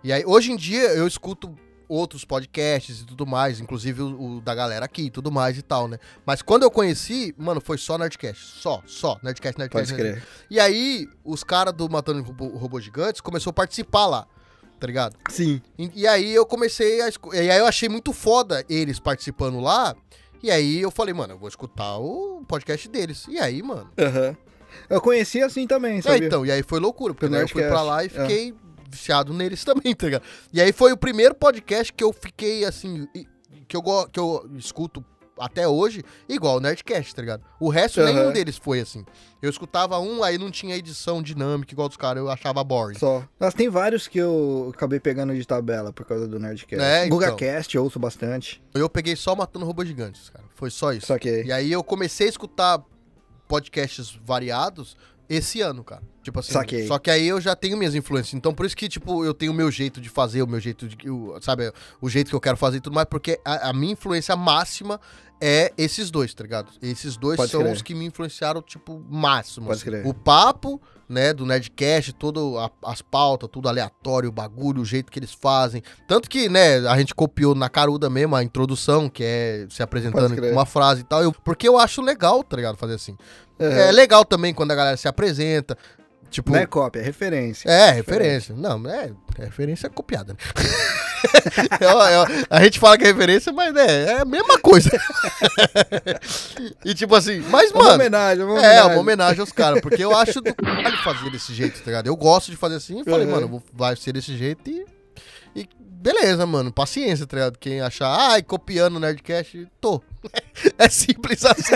E aí, hoje em dia, eu escuto outros podcasts e tudo mais, inclusive o, o da galera aqui e tudo mais e tal, né? Mas quando eu conheci, mano, foi só Nerdcast. Só, só. Nerdcast, Nerdcast. Pode Nerdcast. E aí, os caras do Matando Robô, Robô Gigantes começou a participar lá, tá ligado? Sim. E, e aí eu comecei a escu- E aí eu achei muito foda eles participando lá. E aí eu falei, mano, eu vou escutar o podcast deles. E aí, mano. Aham. Eu conheci assim também, É, sabia? então, e aí foi loucura, porque daí eu fui pra lá e é. fiquei viciado neles *laughs* também, tá ligado? E aí foi o primeiro podcast que eu fiquei assim. Que eu, que eu escuto até hoje, igual o Nerdcast, tá ligado? O resto, Aham. nenhum deles foi assim. Eu escutava um, aí não tinha edição dinâmica igual dos caras, eu achava boring. Só. Mas tem vários que eu acabei pegando de tabela por causa do Nerdcast. É, então. GugaCast eu ouço bastante. Eu peguei só Matando Robôs Gigantes, cara. Foi só isso. Saquei. E aí eu comecei a escutar podcasts variados esse ano, cara. Tipo assim, Saquei. só que aí eu já tenho minhas influências. Então por isso que, tipo, eu tenho o meu jeito de fazer, o meu jeito de. o- sabe, o jeito que eu quero fazer e tudo mais, porque a, a minha influência máxima é esses dois, tá ligado? Esses dois Pode são crer. os que me influenciaram, tipo, máximo. Pode assim. crer. O papo, né, do Nerdcast, todo a- as pautas, tudo aleatório, o bagulho, o jeito que eles fazem. Tanto que, né, a gente copiou na caruda mesmo a introdução, que é se apresentando com uma frase e tal. Eu- porque eu acho legal, tá ligado? Fazer assim. Aham. É legal também quando a galera se apresenta. Tipo. Não é cópia, é referência. É, referência. Não, é, é referência copiada, né? *laughs* É, é, a gente fala que é referência, mas né, é a mesma coisa. *laughs* e tipo assim, mas, Uma mano. homenagem, uma É, homenagem. uma homenagem aos caras, porque eu acho do caralho fazer desse jeito, tá ligado? Eu gosto de fazer assim e falei, Uhum. mano, vou- vai ser desse jeito e. E beleza, mano, paciência, tá ligado? Quem achar, ai, copiando o Nerdcast, tô. *laughs* É simples assim,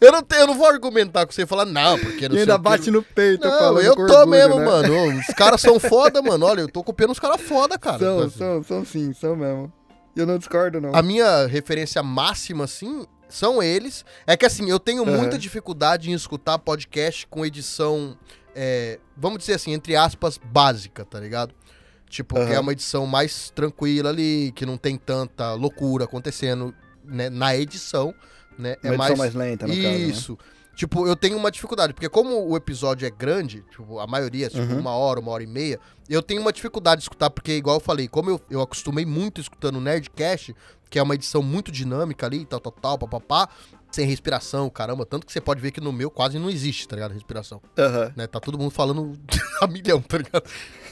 eu, não tenho, eu não vou argumentar com você e falar, não, porque não E ainda bate no peito. Não, eu tô orgulho, mesmo, né? mano. Os caras são foda, mano. Olha, eu tô copiando os caras foda, cara. São, Assim. são, são sim, são mesmo. E eu não discordo, não. A minha referência máxima, assim, são eles. É que, assim, eu tenho Aham. muita dificuldade em escutar podcast com edição, é, vamos dizer assim, entre aspas, básica, tá ligado? Tipo, que Aham. é uma edição mais tranquila ali, que não tem tanta loucura acontecendo né, na edição, né? Uma edição mais lenta, no caso, né? Isso. Tipo, eu tenho uma dificuldade, porque como o episódio é grande, tipo, a maioria, tipo, Uhum. uma hora, uma hora e meia, eu tenho uma dificuldade de escutar, porque, igual eu falei, como eu, eu acostumei muito escutando o Nerdcast, que é uma edição muito dinâmica ali, tal, tal, tal, papapá, sem respiração, caramba, tanto que você pode ver que no meu quase não existe, tá ligado? Respiração, Aham. né? Tá todo mundo falando *laughs* a milhão, tá ligado?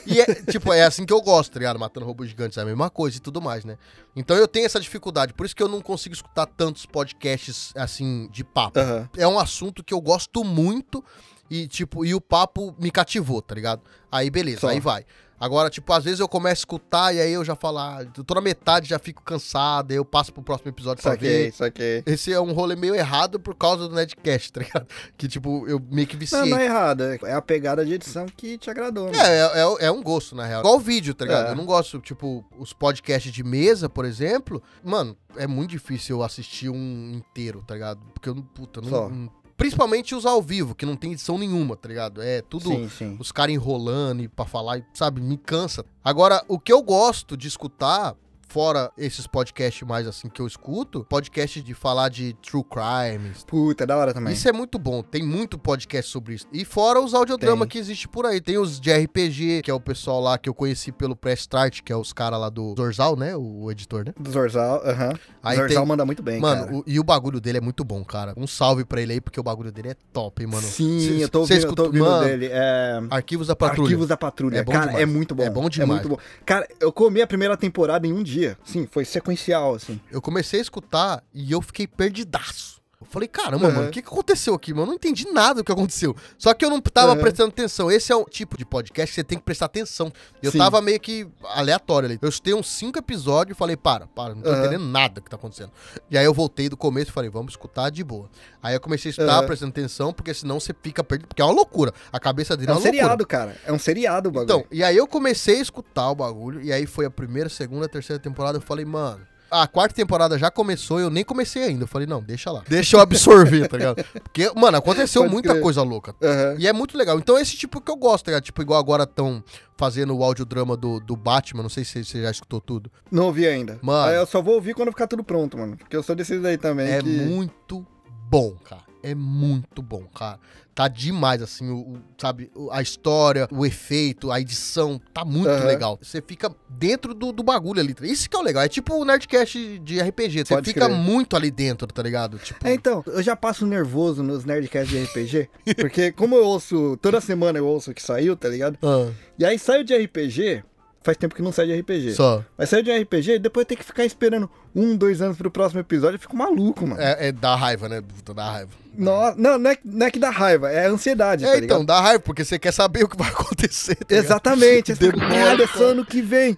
E é, tipo, é assim que eu gosto, tá ligado? Matando robôs gigantes é a mesma coisa e tudo mais, né? Então eu tenho essa dificuldade, por isso que eu não consigo escutar tantos podcasts, assim, de papo Aham. é um assunto que eu gosto muito e, tipo, e o papo me cativou, tá ligado? Aí, beleza, Só. aí vai. Agora, tipo, às vezes eu começo a escutar e aí eu já falo, ah, eu tô na metade, já fico cansado, aí eu passo pro próximo episódio pra ver. saquei. Esse é um rolê meio errado por causa do Nerdcast, tá ligado? *laughs* Que, tipo, eu meio que viciei. Não, não é errado. É a pegada de edição que te agradou. né? É, é, é- é um gosto, na real. Igual o vídeo, tá ligado? É. Eu não gosto, tipo, os podcasts de mesa, por exemplo. Mano, é muito difícil eu assistir um inteiro, tá ligado? Porque eu não, puta, não, não- Principalmente os ao vivo, que não tem edição nenhuma, tá ligado? É tudo Sim, sim. os caras enrolando e pra falar, sabe, me cansa. Agora, o que eu gosto de escutar, fora esses podcasts mais assim que eu escuto, podcast de falar de true crimes. Puta, é da hora também. Isso é muito bom, tem muito podcast sobre isso. E fora os audiodrama Tem. que existe por aí. Tem os de RPG, que é o pessoal lá que eu conheci pelo Press Start, que é os caras lá do Zorzal, né? O, editor, né? Do Zorzal, aham. Aí Zorzal tem- manda muito bem, Mano, cara. o- e o bagulho dele é muito bom, cara. Um salve pra ele aí, porque o bagulho dele é top, hein, mano. Sim, Cê- eu tô ouvindo, eu tô escuta- ouvindo Mano, dele. É... Arquivos da Patrulha. Arquivos da Patrulha. É bom cara, demais. é muito bom. É bom demais. muito bom. Cara, eu comi a primeira temporada em um dia. Sim, foi sequencial, assim. Eu comecei a escutar e eu fiquei perdidaço. Falei, caramba, Uhum. mano, o que, que aconteceu aqui, mano? Eu não entendi nada do que aconteceu. Só que eu não tava Uhum. prestando atenção. Esse é o tipo de podcast que você tem que prestar atenção. Eu Sim. tava meio que aleatório ali. Eu escutei uns cinco episódios e falei, para, para, não tô Uhum. entendendo nada que tá acontecendo. E aí eu voltei do começo e falei, vamos escutar de boa. Aí eu comecei a escutar, prestando atenção, porque senão você fica perdido. Porque é uma loucura. A cabeça dele É é um uma loucura. seriado, cara. É um seriado o bagulho. Então, e aí eu comecei a escutar o bagulho, e aí foi a primeira, segunda, terceira temporada, eu falei, mano. A quarta temporada já começou, eu nem comecei ainda. Eu falei, não, deixa lá. Deixa eu absorver, tá ligado? *laughs* Porque, mano, aconteceu Pode muita crer. coisa louca. Aham. E é muito legal. Então, esse tipo que eu gosto, tá ligado? Tipo, igual agora estão fazendo o audiodrama do, do Batman. Não sei se você já escutou tudo. Não ouvi ainda. Mano. Aí eu só vou ouvir quando ficar tudo pronto, mano. Porque eu sou desses daí também. É que... muito bom, cara. É muito bom, cara. Tá demais, assim, o, o- sabe, o- a história, o efeito, a edição, tá muito Aham. legal. Você fica dentro do, do bagulho ali. Isso que é o legal. É tipo o Nerdcast de RPG. Você Pode fica muito ali dentro, tá ligado? Tipo, É, então, eu já passo nervoso nos Nerdcasts de RPG. porque como eu ouço, toda semana eu ouço que saiu, tá ligado? *laughs* ah, E aí saiu de RPG, faz tempo que não sai de RPG. só. Mas saiu de RPG, depois tem que ficar esperando um, dois anos pro próximo episódio, eu fico maluco, mano. É, é dá raiva, né? Dá raiva. Nó- não, não é, não é que dá raiva, é ansiedade, É, tá então, dá raiva, porque você quer saber *laughs* o que vai acontecer. tá? Exatamente. Caralho, é só ano que vem.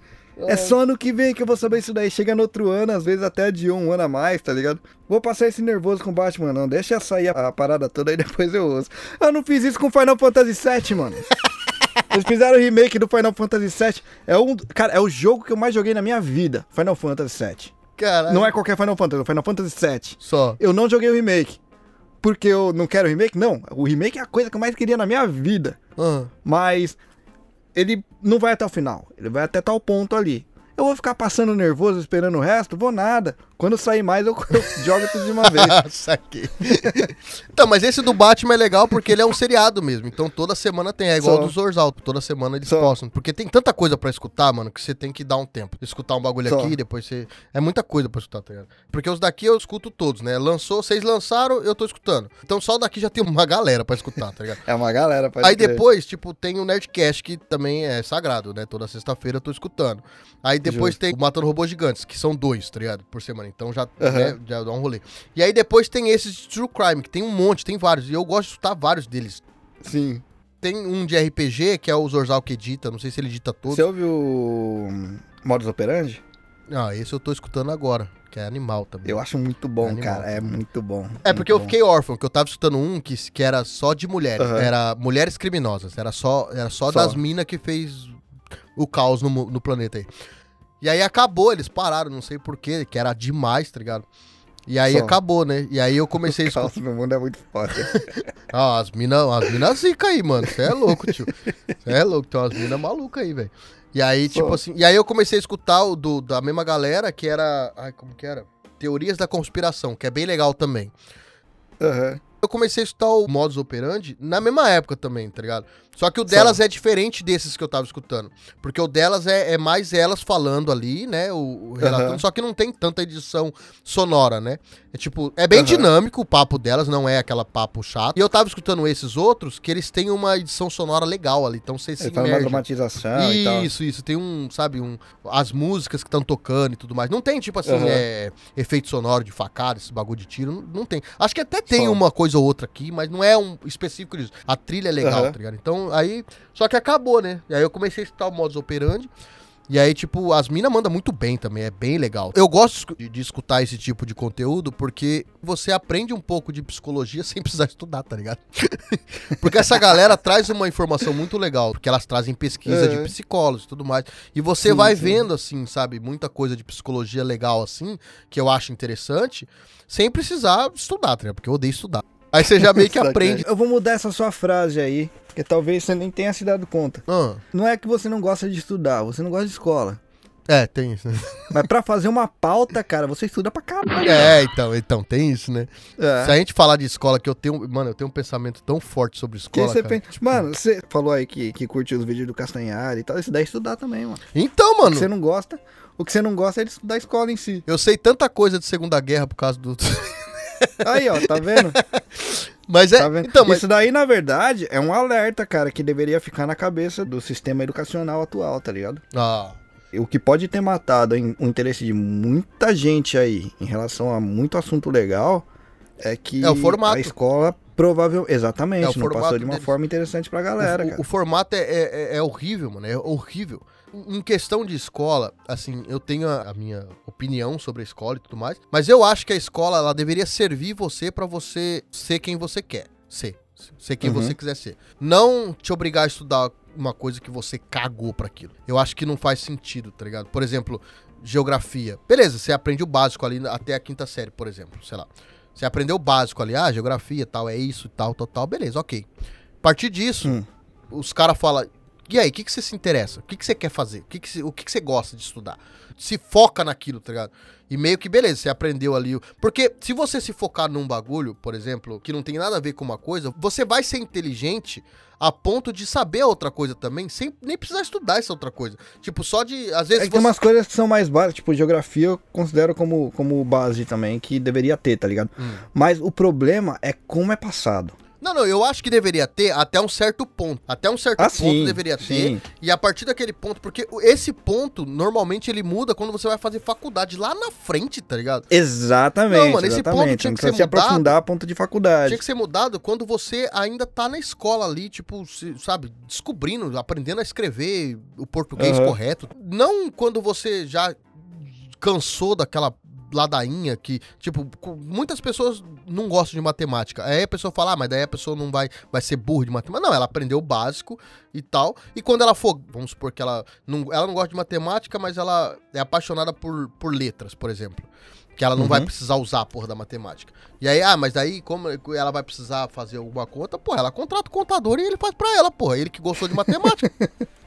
É só ano que vem que eu vou saber isso daí. Chega no outro ano, às vezes até de um ano a mais, tá ligado? Vou passar esse nervoso com o Batman, não. Deixa sair a, a parada toda e *laughs* depois eu ouço. Eu não fiz isso com Final Fantasy VII, mano. *laughs* Eles fizeram o remake do Final Fantasy VII. É um, cara, é o jogo que eu mais joguei na minha vida. Final Fantasy VII. Caralho. Não é qualquer Final Fantasy, é o Final Fantasy VII. Só. Eu não joguei o remake. Porque eu não quero remake? Não. O remake é a coisa que eu mais queria na minha vida. Ah, Mas ele não vai até o final. Ele vai até tal ponto ali. Eu vou ficar passando nervoso esperando o resto? Vou nada. Quando sair mais, eu, *laughs* eu jogo tudo de uma vez. *laughs* Saquei. então, mas esse do Batman é legal porque ele é um seriado mesmo. Então toda semana tem. É igual Só. do Zorzal. Toda semana eles Só. postam. Porque tem tanta coisa pra escutar, mano, que você tem que dar um tempo. Escutar um bagulho Só. aqui, depois você. É muita coisa pra escutar, tá ligado? Porque os daqui eu escuto todos, né? Lançou, vocês lançaram, eu tô escutando. Então só o daqui já tem uma *laughs* galera pra escutar, tá ligado? É uma galera, pode Aí crer. depois, tipo, tem o Nerdcast, que também é sagrado, né? Toda sexta-feira eu tô escutando. Aí depois Justo. tem o Matando Robôs Gigantes, que são dois, tá ligado? Por semana. Então já, Aham. né, já dá um rolê. E aí depois tem esses de True Crime, que tem um monte, tem vários. E eu gosto de escutar vários deles. Sim. Tem um de RPG, que é o Zorzal que edita, não sei se ele edita todo. Você ouviu o Modus Operandi? Ah, esse eu tô escutando agora, que é animal também. Eu acho muito bom, É cara. É muito bom. É porque eu fiquei órfão, que eu tava escutando um que, que era só de mulheres. Aham. Era mulheres criminosas. Era só, era só, Só. das minas que fez o caos no, no planeta aí. E aí acabou, eles pararam, não sei porquê, que era demais, tá ligado? E aí Só. acabou, né? E aí eu comecei a escutar. Caos no mundo é muito foda. *laughs* Ah, as minas as mina zica aí, mano. Você é louco, tio. Você é louco, tem umas minas malucas aí, velho. E aí, Só. tipo assim. E aí eu comecei a escutar o do, da mesma galera, que era. Ai, como que era? Teorias da conspiração, que é bem legal também. Aham. Eu comecei a escutar o Modus Operandi na mesma época também, tá ligado? Só que o delas é diferente desses que eu tava escutando. Porque o delas é, é mais elas falando ali, né? O, o relatando, Aham. só que não tem tanta edição sonora, né? É tipo, é bem Aham. dinâmico o papo delas, não é aquela papo chato. E eu tava escutando esses outros que eles têm uma edição sonora legal ali, então você se Ele uma dramatização e tal. Isso, isso. Tem um, sabe, um. As músicas que estão tocando e tudo mais. Não tem, tipo assim, Aham. é, efeito sonoro de facada, esse bagulho de tiro. Não, não tem. Acho que até tem Só. uma coisa ou outra aqui, mas não é um específico disso. A trilha é legal, tá ligado? Então, aí. Só que acabou, né? E aí eu comecei a escutar o modus operandi. E aí, tipo, as minas mandam muito bem também, é bem legal. Eu gosto de, de escutar esse tipo de conteúdo porque você aprende um pouco de psicologia *laughs* sem precisar estudar, tá ligado? *laughs* porque essa galera traz uma informação muito legal, porque elas trazem pesquisa É. de psicólogos e tudo mais. E você Sim, vai sim. vendo, assim, sabe, muita coisa de psicologia legal, assim, que eu acho interessante, sem precisar estudar, tá ligado? Porque eu odeio estudar. Aí você já meio que Saquei. aprende. Eu vou mudar essa sua frase aí, porque talvez você nem tenha se dado conta. Ah, Não é que você não gosta de estudar, você não gosta de escola. é, tem isso, né? *laughs* Mas pra fazer uma pauta, cara, você estuda pra caralho. É, então, então, tem isso, né? É. Se a gente falar de escola, que eu tenho. Mano, eu tenho um pensamento tão forte sobre escola. você cara. pensa- Mano, você falou aí que, que curte os vídeos do Castanhari e tal. Isso daí é estudar também, mano. Então, mano, você não gosta, o que você não gosta é de estudar a escola em si. eu sei tanta coisa de Segunda Guerra por causa do. *laughs* Aí, ó, tá vendo? *laughs* mas é. Tá? Então, mas. Isso daí, na verdade, é um alerta, cara, que deveria ficar na cabeça do sistema educacional atual, tá ligado? Ah, O que pode ter matado em- o interesse de muita gente aí em relação a muito assunto legal é que É o formato. a escola provavelmente, exatamente, É o não formato passou de uma deles. forma interessante pra galera, o, cara. o formato é, é, é horrível, mano. É horrível. Em questão de escola, assim, eu tenho a, a minha opinião sobre a escola e tudo mais, mas eu acho que a escola ela deveria servir você pra você ser quem você quer ser. Ser quem Uhum. você quiser ser. Não te obrigar a estudar uma coisa que você cagou pra aquilo. Eu acho que não faz sentido, tá ligado? Por exemplo, geografia. Beleza, você aprende o básico ali até a quinta série, por exemplo, sei lá. Você aprendeu o básico ali, ah, geografia, tal, é isso, tal, tal, tal, beleza, ok. A partir disso, Hum. os caras falam, e aí, o que, que você se interessa? O que, que você quer fazer? O, que, que, você, o que, que você gosta de estudar? Se foca naquilo, tá ligado? E meio que, beleza, você aprendeu ali. Porque se você se focar num bagulho, por exemplo, que não tem nada a ver com uma coisa, você vai ser inteligente a ponto de saber a outra coisa também, sem nem precisar estudar essa outra coisa. Tipo, só de. Às vezes É que tem você. umas coisas que são mais básicas, tipo, geografia eu considero como, como base também, que deveria ter, tá ligado? Hum. Mas o problema é como é passado. Não, não, eu acho que deveria ter até um certo ponto. Até um certo Ah, ponto sim, deveria ter. sim. E a partir daquele ponto, porque esse ponto, normalmente, ele muda quando você vai fazer faculdade lá na frente, tá ligado? Exatamente, Não, mano, esse ponto exatamente. tinha Não que ser se mudado. aprofundar a ponto de faculdade. Tinha que ser mudado quando você ainda tá na escola ali, tipo, se- sabe, descobrindo, aprendendo a escrever o português Aham. correto. Não quando você já cansou daquela ladainha que, tipo, muitas pessoas não gostam de matemática. Aí a pessoa fala, ah, mas daí a pessoa não vai, vai ser burra de matemática. Não, ela aprendeu o básico e tal. E quando ela for, vamos supor que ela não, ela não gosta de matemática, mas ela é apaixonada por, por letras, por exemplo. Que ela não Uhum. vai precisar usar a porra da matemática. E aí, ah, mas daí, como ela vai precisar fazer alguma conta, porra, ela contrata o contador e ele faz pra ela, porra. Ele que gostou de matemática. *laughs*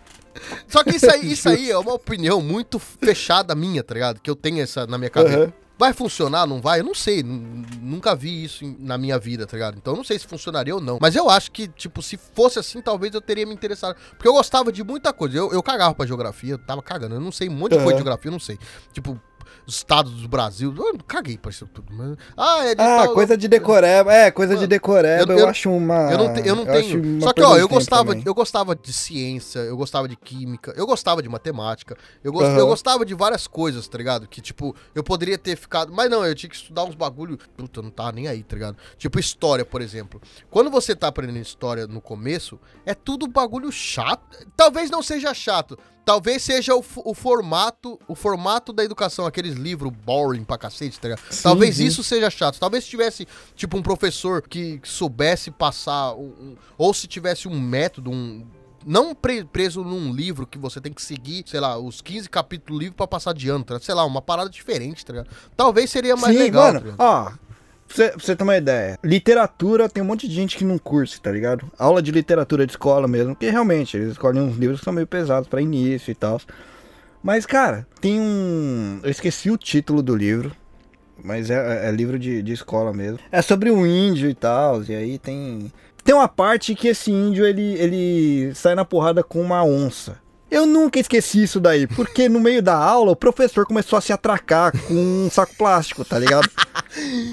Só que isso aí, *laughs* isso aí é uma opinião muito fechada minha, tá ligado? Que eu tenho essa na minha cabeça. Aham. Vai funcionar, não vai? Eu não sei. nu- Nunca vi isso em- na minha vida, tá ligado? Então eu não sei se funcionaria ou não. Mas eu acho que, tipo, se fosse assim, talvez eu teria me interessado. Porque eu gostava de muita coisa. Eu, eu cagava pra geografia, eu tava cagando. Eu não sei um monte de coisa de geografia, eu não sei. Tipo, os estados do Brasil. Eu caguei pra isso tudo. Mas... Ah, é de Ah, tal- coisa de decoreba. É, coisa de Mano, decoreba eu, eu- eu- acho uma. Eu não, te- eu não tenho. Só que, ó, eu gostava, também. eu gostava de ciência, eu gostava de química, eu gostava de matemática, eu, gos- Aham. eu gostava de várias coisas, tá ligado? Que, tipo, eu poderia ter ficado. Mas não, eu tinha que estudar uns bagulho. Puta, eu não tava nem aí, tá ligado? Tipo, história, por exemplo. Quando você tá aprendendo história no começo, é tudo bagulho chato. Talvez não seja chato. Talvez seja o, o formato, o formato da educação, aqueles livros boring pra cacete, tá ligado? Sim, Talvez sim. isso seja chato. Talvez se tivesse, tipo, um professor que soubesse passar, um- um- ou se tivesse um método, um. Não pre- preso num livro que você tem que seguir, sei lá, os 15 capítulos do livro pra passar de ano, tá sei lá, uma parada diferente, tá ligado? Talvez seria mais Sim, legal, tá mano, ligado? ó. Pra você, você ter uma ideia, literatura tem um monte de gente que não curte, tá ligado? Aula de literatura de escola mesmo, que realmente eles escolhem uns livros que são meio pesados pra início e tal. Mas, cara, tem um. Eu esqueci o título do livro, mas é, é livro de, de escola mesmo. É sobre um índio e tal, e aí tem. Tem uma parte que esse índio ele, ele sai na porrada com uma onça. Eu nunca esqueci isso daí, porque no meio da aula o professor começou a se atracar com um saco plástico, tá ligado?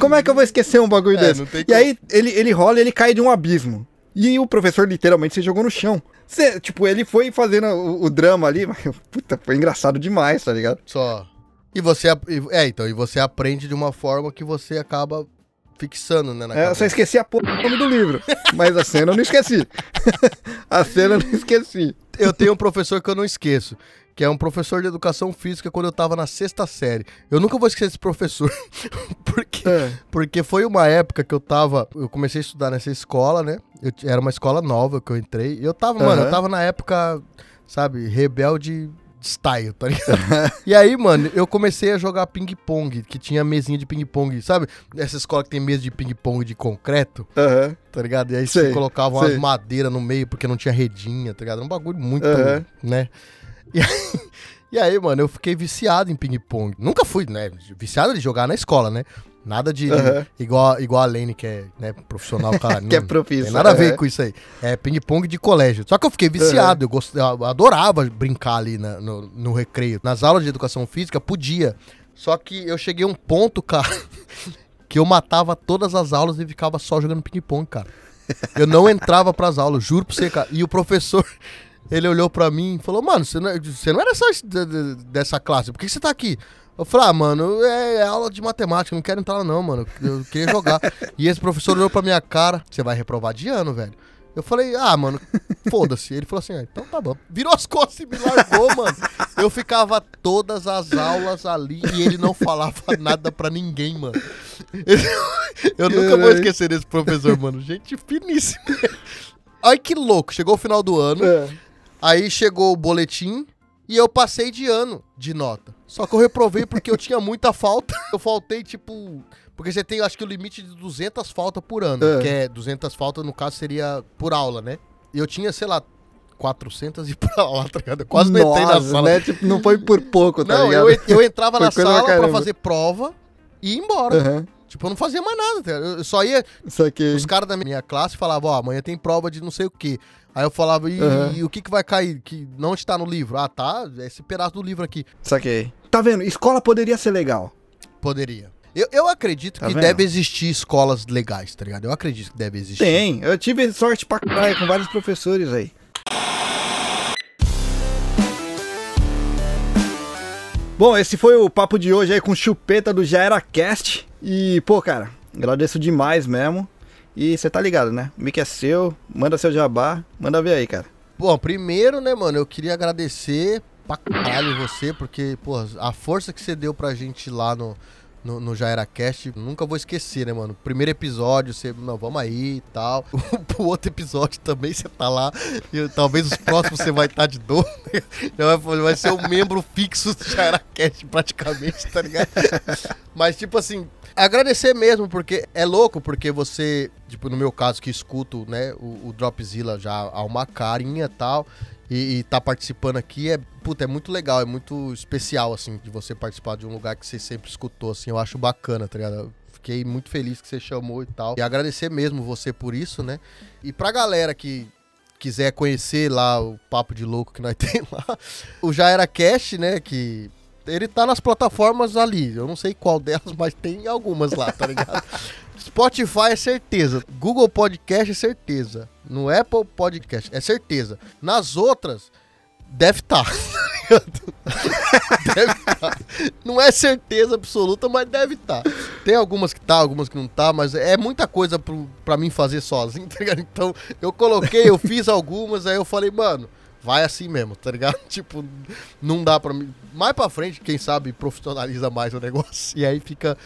Como é que eu vou esquecer um bagulho É, desse? E como. aí ele, ele rola e ele cai de um abismo. E o professor literalmente se jogou no chão. Cê- tipo, ele foi fazendo o, o drama ali, mas, *laughs* puta, foi engraçado demais, tá ligado? Só. E você. É, então, e você aprende de uma forma que você acaba fixando, né? Na É, eu só esqueci a porra do nome do livro. Mas a cena eu não esqueci. *laughs* a cena eu não esqueci. Eu tenho um professor que eu não esqueço, que é um professor de educação física quando eu tava na sexta série. Eu nunca vou esquecer esse professor, *laughs* porque, É. porque foi uma época que eu tava, eu comecei a estudar nessa escola, né? Eu era uma escola nova que eu entrei, e eu tava, mano, Aham. eu tava na época, sabe, rebelde style, tá ligado? *laughs* e aí, mano, eu comecei a jogar ping-pong, que tinha mesinha de ping-pong, sabe? Essa escola que tem mesa de ping-pong de concreto, Aham. tá ligado? E aí Sei, você colocava umas sei. madeiras no meio porque não tinha redinha, tá ligado? Era um bagulho muito, Aham. né? E aí, *laughs* e aí, mano, eu fiquei viciado em ping-pong. Nunca fui, né? Viciado de jogar na escola, né? Nada de. Aham. igual, igual a Lane, que é né, profissional, cara. *laughs* Que é não profissa. Tem nada a ver é. com isso aí. É ping-pong de colégio. Só que eu fiquei viciado. Eu, gost... eu adorava brincar ali na- no, no recreio. Nas aulas de educação física, podia. Só que eu cheguei a um ponto, cara, *laughs* que eu matava todas as aulas e ficava só jogando ping-pong, cara. Eu não entrava pras aulas, juro pra você, cara. E o professor, *laughs* ele olhou pra mim e falou: Mano, você não, é- você não era só dessa classe, por que você tá aqui? Eu falei, ah, mano, é, é aula de matemática, não quero entrar lá não, mano. Eu queria jogar. *laughs* e esse professor olhou pra minha cara, você vai reprovar de ano, velho. Eu falei, ah, mano, foda-se. Ele falou assim, ah, então tá bom. Virou as costas e me largou, mano. Eu ficava todas as aulas ali e ele não falava nada pra ninguém, mano. *laughs* Eu nunca vou esquecer desse professor, mano. Gente finíssima. Ai, que louco. Chegou o final do ano. É. Aí chegou o boletim e eu passei de ano de nota. Só que eu reprovei porque eu tinha muita falta. *laughs* Eu faltei, tipo... Porque você tem, acho que o limite de 200 faltas por ano. É. Que é 200 faltas, no caso, seria por aula, né? E eu tinha, sei lá, 400 *laughs* e pra aula, tá ligado? Eu quase não entrei na Nossa, sala. Né? Tipo, não foi por pouco, tá não, ligado? eu, eu entrava *laughs* na pra sala pra fazer prova e ir embora. Aham. Tipo, eu não fazia mais nada, tá ligado? Eu só ia... Os caras da minha classe falavam, ó, amanhã tem prova de não sei o quê. Aí eu falava, e, Aham. e o que que vai cair? Que não está no livro? Ah, tá, esse pedaço do livro aqui. Saquei. Tá vendo? Escola poderia ser legal. Poderia. Eu, eu acredito Tá que vendo? deve existir escolas legais, tá ligado? Eu acredito que deve existir. Tem. Eu tive sorte pra caralho com vários professores aí. Bom, esse foi o papo de hoje aí com chupeta do Já Era Cast. E, pô, cara, agradeço demais mesmo. E você tá ligado, né? O mic é seu, manda seu jabá, manda ver aí, cara. Bom, primeiro, né, mano, eu queria agradecer pra caralho você, porque, pô, a força que você deu pra gente lá no, no, no Já Era Cast, nunca vou esquecer, né, mano? Primeiro episódio, você, não, vamos aí e tal. *laughs* O outro episódio também você tá lá. E talvez os próximos você vai estar de novo. *laughs* né? Vai, vai ser um membro fixo do Já Era Cast, praticamente, tá ligado? Mas, tipo assim, agradecer mesmo, porque é louco, porque você, tipo, no meu caso, que escuto, né, o, o Dropzilla já há uma carinha tal, e, e tá participando aqui, é, puta, é muito legal, é muito especial, assim, de você participar de um lugar que você sempre escutou, assim, eu acho bacana, tá ligado? Fiquei muito feliz que você chamou e tal. E agradecer mesmo você por isso, né? E pra galera que quiser conhecer lá o papo de louco que nós *laughs* tem lá, o Já Era Cast, né, que ele tá nas plataformas ali. Eu não sei qual delas, *laughs* mas tem algumas lá, tá ligado? *laughs* Spotify é certeza. Google Podcast é certeza. No Apple Podcast é certeza. Nas outras, deve estar. *laughs* deve estar. Não é certeza absoluta, mas deve estar. Tem algumas que tá, algumas que não tá, mas é muita coisa pro, pra mim fazer sozinho, tá ligado? Então eu coloquei, eu fiz algumas, aí eu falei, mano, vai assim mesmo, tá ligado? *laughs* Tipo, não dá pra mim. Mais pra frente, quem sabe, profissionaliza mais o negócio. E aí fica.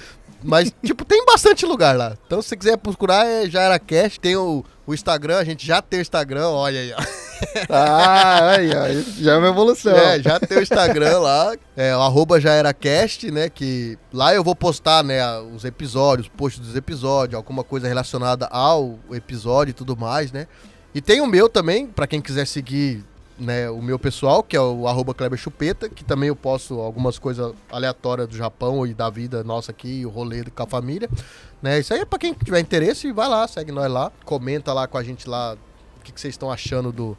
Mas, *laughs* tipo, tem bastante lugar lá. Então, se você quiser procurar, é Já Era Cast. Tem o, o Instagram, a gente já tem o Instagram, olha aí, ó. *laughs* Ah, aí, ó, já é uma evolução. É, já tem o Instagram lá, é o arroba já era cast, né? Que lá eu vou postar, né, os episódios, posts dos episódios, alguma coisa relacionada ao episódio e tudo mais, né? E tem o meu também, pra quem quiser seguir, né, o meu pessoal, que é o arroba Kleber Chupeta, que também eu posto algumas coisas aleatórias do Japão e da vida nossa aqui, o rolê com a família, né? Isso aí é pra quem tiver interesse, vai lá, segue nós lá, comenta lá com a gente lá o que, que vocês estão achando do,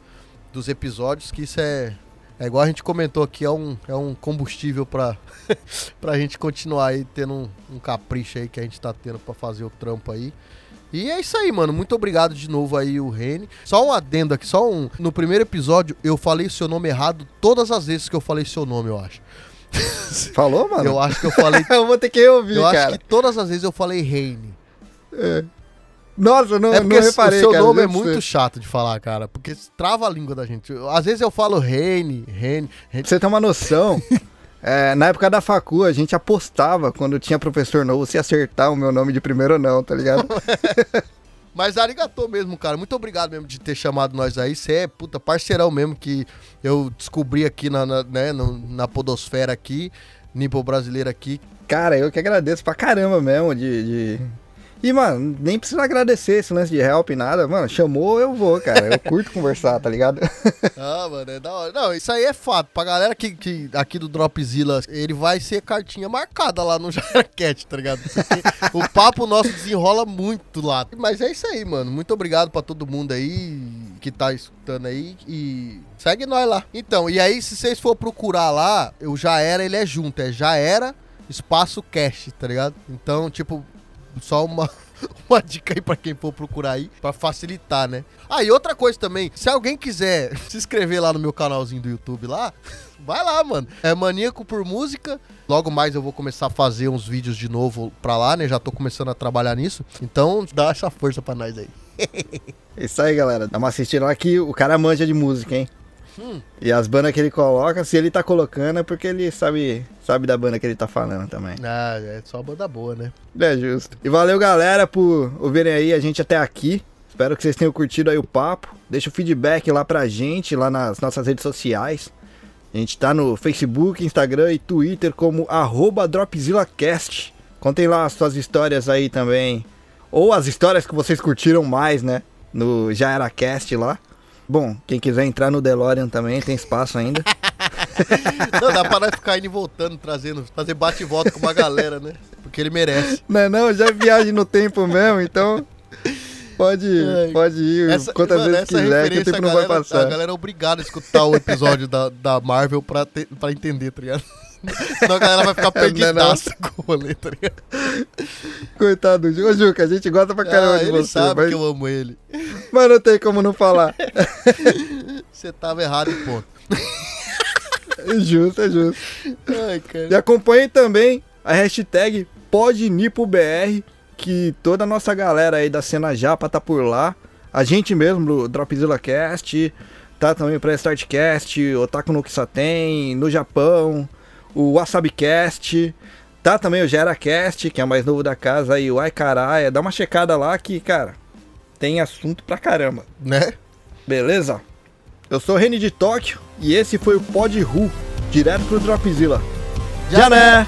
dos episódios, que isso é, é igual a gente comentou aqui, é um, é um combustível pra, *laughs* pra gente continuar aí tendo um, um capricho aí que a gente tá tendo pra fazer o trampo aí. E é isso aí, mano. Muito obrigado de novo aí, o Rene. Só um adendo aqui, só um. No primeiro episódio, eu falei seu nome errado todas as vezes que eu falei seu nome, eu acho. *laughs* Falou, mano? Eu acho que eu falei. *laughs* Eu vou ter que ouvir, eu cara. acho que todas as vezes eu falei Reine. Nossa, eu não, É porque não reparei, o seu cara, nome é muito chato de falar, cara. Porque trava a língua da gente. Eu- Às vezes eu falo Reine. Reine. Pra você ter uma noção, *laughs* é, na época da facu, a gente apostava quando tinha professor novo se acertar o meu nome de primeiro ou não, tá ligado? *laughs* Mas arigatô mesmo, cara. Muito obrigado mesmo de ter chamado nós aí. Você é, puta, parceirão mesmo que eu descobri aqui na, na, né, na podosfera aqui, nível brasileiro aqui. Cara, eu que agradeço pra caramba mesmo de... de- E, mano, nem precisa agradecer esse lance de help nada. Mano, chamou, eu vou, cara. Eu curto conversar, tá ligado? *laughs* Ah, mano, é da hora. Não, isso aí é fato. Pra galera que, que aqui do Dropzilla, ele vai ser cartinha marcada lá no *laughs* Jaraquete, tá ligado? O papo nosso desenrola muito lá. Mas é isso aí, mano. Muito obrigado pra todo mundo aí que tá escutando aí e segue nós lá. Então, e aí se vocês for procurar lá, o Já Era, ele é junto. É Já Era espaço cash, tá ligado? Então, tipo, só uma *laughs* uma dica aí pra quem for procurar aí, pra facilitar, né? Ah, e outra coisa também, se alguém quiser *laughs* se inscrever lá no meu canalzinho do YouTube lá, *laughs* vai lá, mano. É Maníaco por Música. Logo mais eu vou começar a fazer uns vídeos de novo pra lá, né? Já tô começando a trabalhar nisso. Então, dá essa força pra nós aí. Isso aí, galera. Dá uma que o cara manja de música, hein? Hum. E as bandas que ele coloca, se ele tá colocando, é porque ele sabe, sabe da banda que ele tá falando também. Ah, é só banda boa, né? É justo. E valeu, galera, por ouvirem aí a gente até aqui. Espero que vocês tenham curtido aí o papo. Deixa o feedback lá pra gente, lá nas nossas redes sociais. A gente tá no Facebook, Instagram e Twitter como arroba DropzillaCast. Contem lá as suas histórias aí também. Ou as histórias que vocês curtiram mais, né? No Já Era Cast lá. Bom, quem quiser entrar no DeLorean também, tem espaço ainda. *laughs* Não, dá pra nós ficar indo e voltando, trazendo, fazer bate e volta com uma galera, né? Porque ele merece. Não, é não, já é viagem no tempo mesmo, então pode, Ai. pode ir Essa, quantas mano, vezes quiser, que o tempo não a vai galera, passar. A galera é obrigada a escutar o episódio da, da Marvel pra, ter, pra entender, tá ligado? Senão a galera vai ficar *laughs* é não. perdidaça com o rolê, tá ligado? Coitado do Ju. Ô, Juca, a gente gosta pra caramba Ah, de ele você, sabe mas, que eu amo ele. mas não tem como não falar. *laughs* Você tava errado e ponto. É *laughs* justo, é justo. Ai, cara. E acompanhem também a hashtag PodNipoBR, que toda a nossa galera aí da cena Japa tá por lá. A gente mesmo, do Dropzilla Cast, tá também pra Startcast, Otaku no Kisaten, no Japão, o WasabiCast, tá também o GeraCast, que é o mais novo da casa aí, o Ai Caralho. Dá uma checada lá que, cara, tem assunto pra caramba. Né? Beleza? Eu sou o Reni de Tóquio e esse foi o Pod Ru, direto pro Dropzilla. Já né?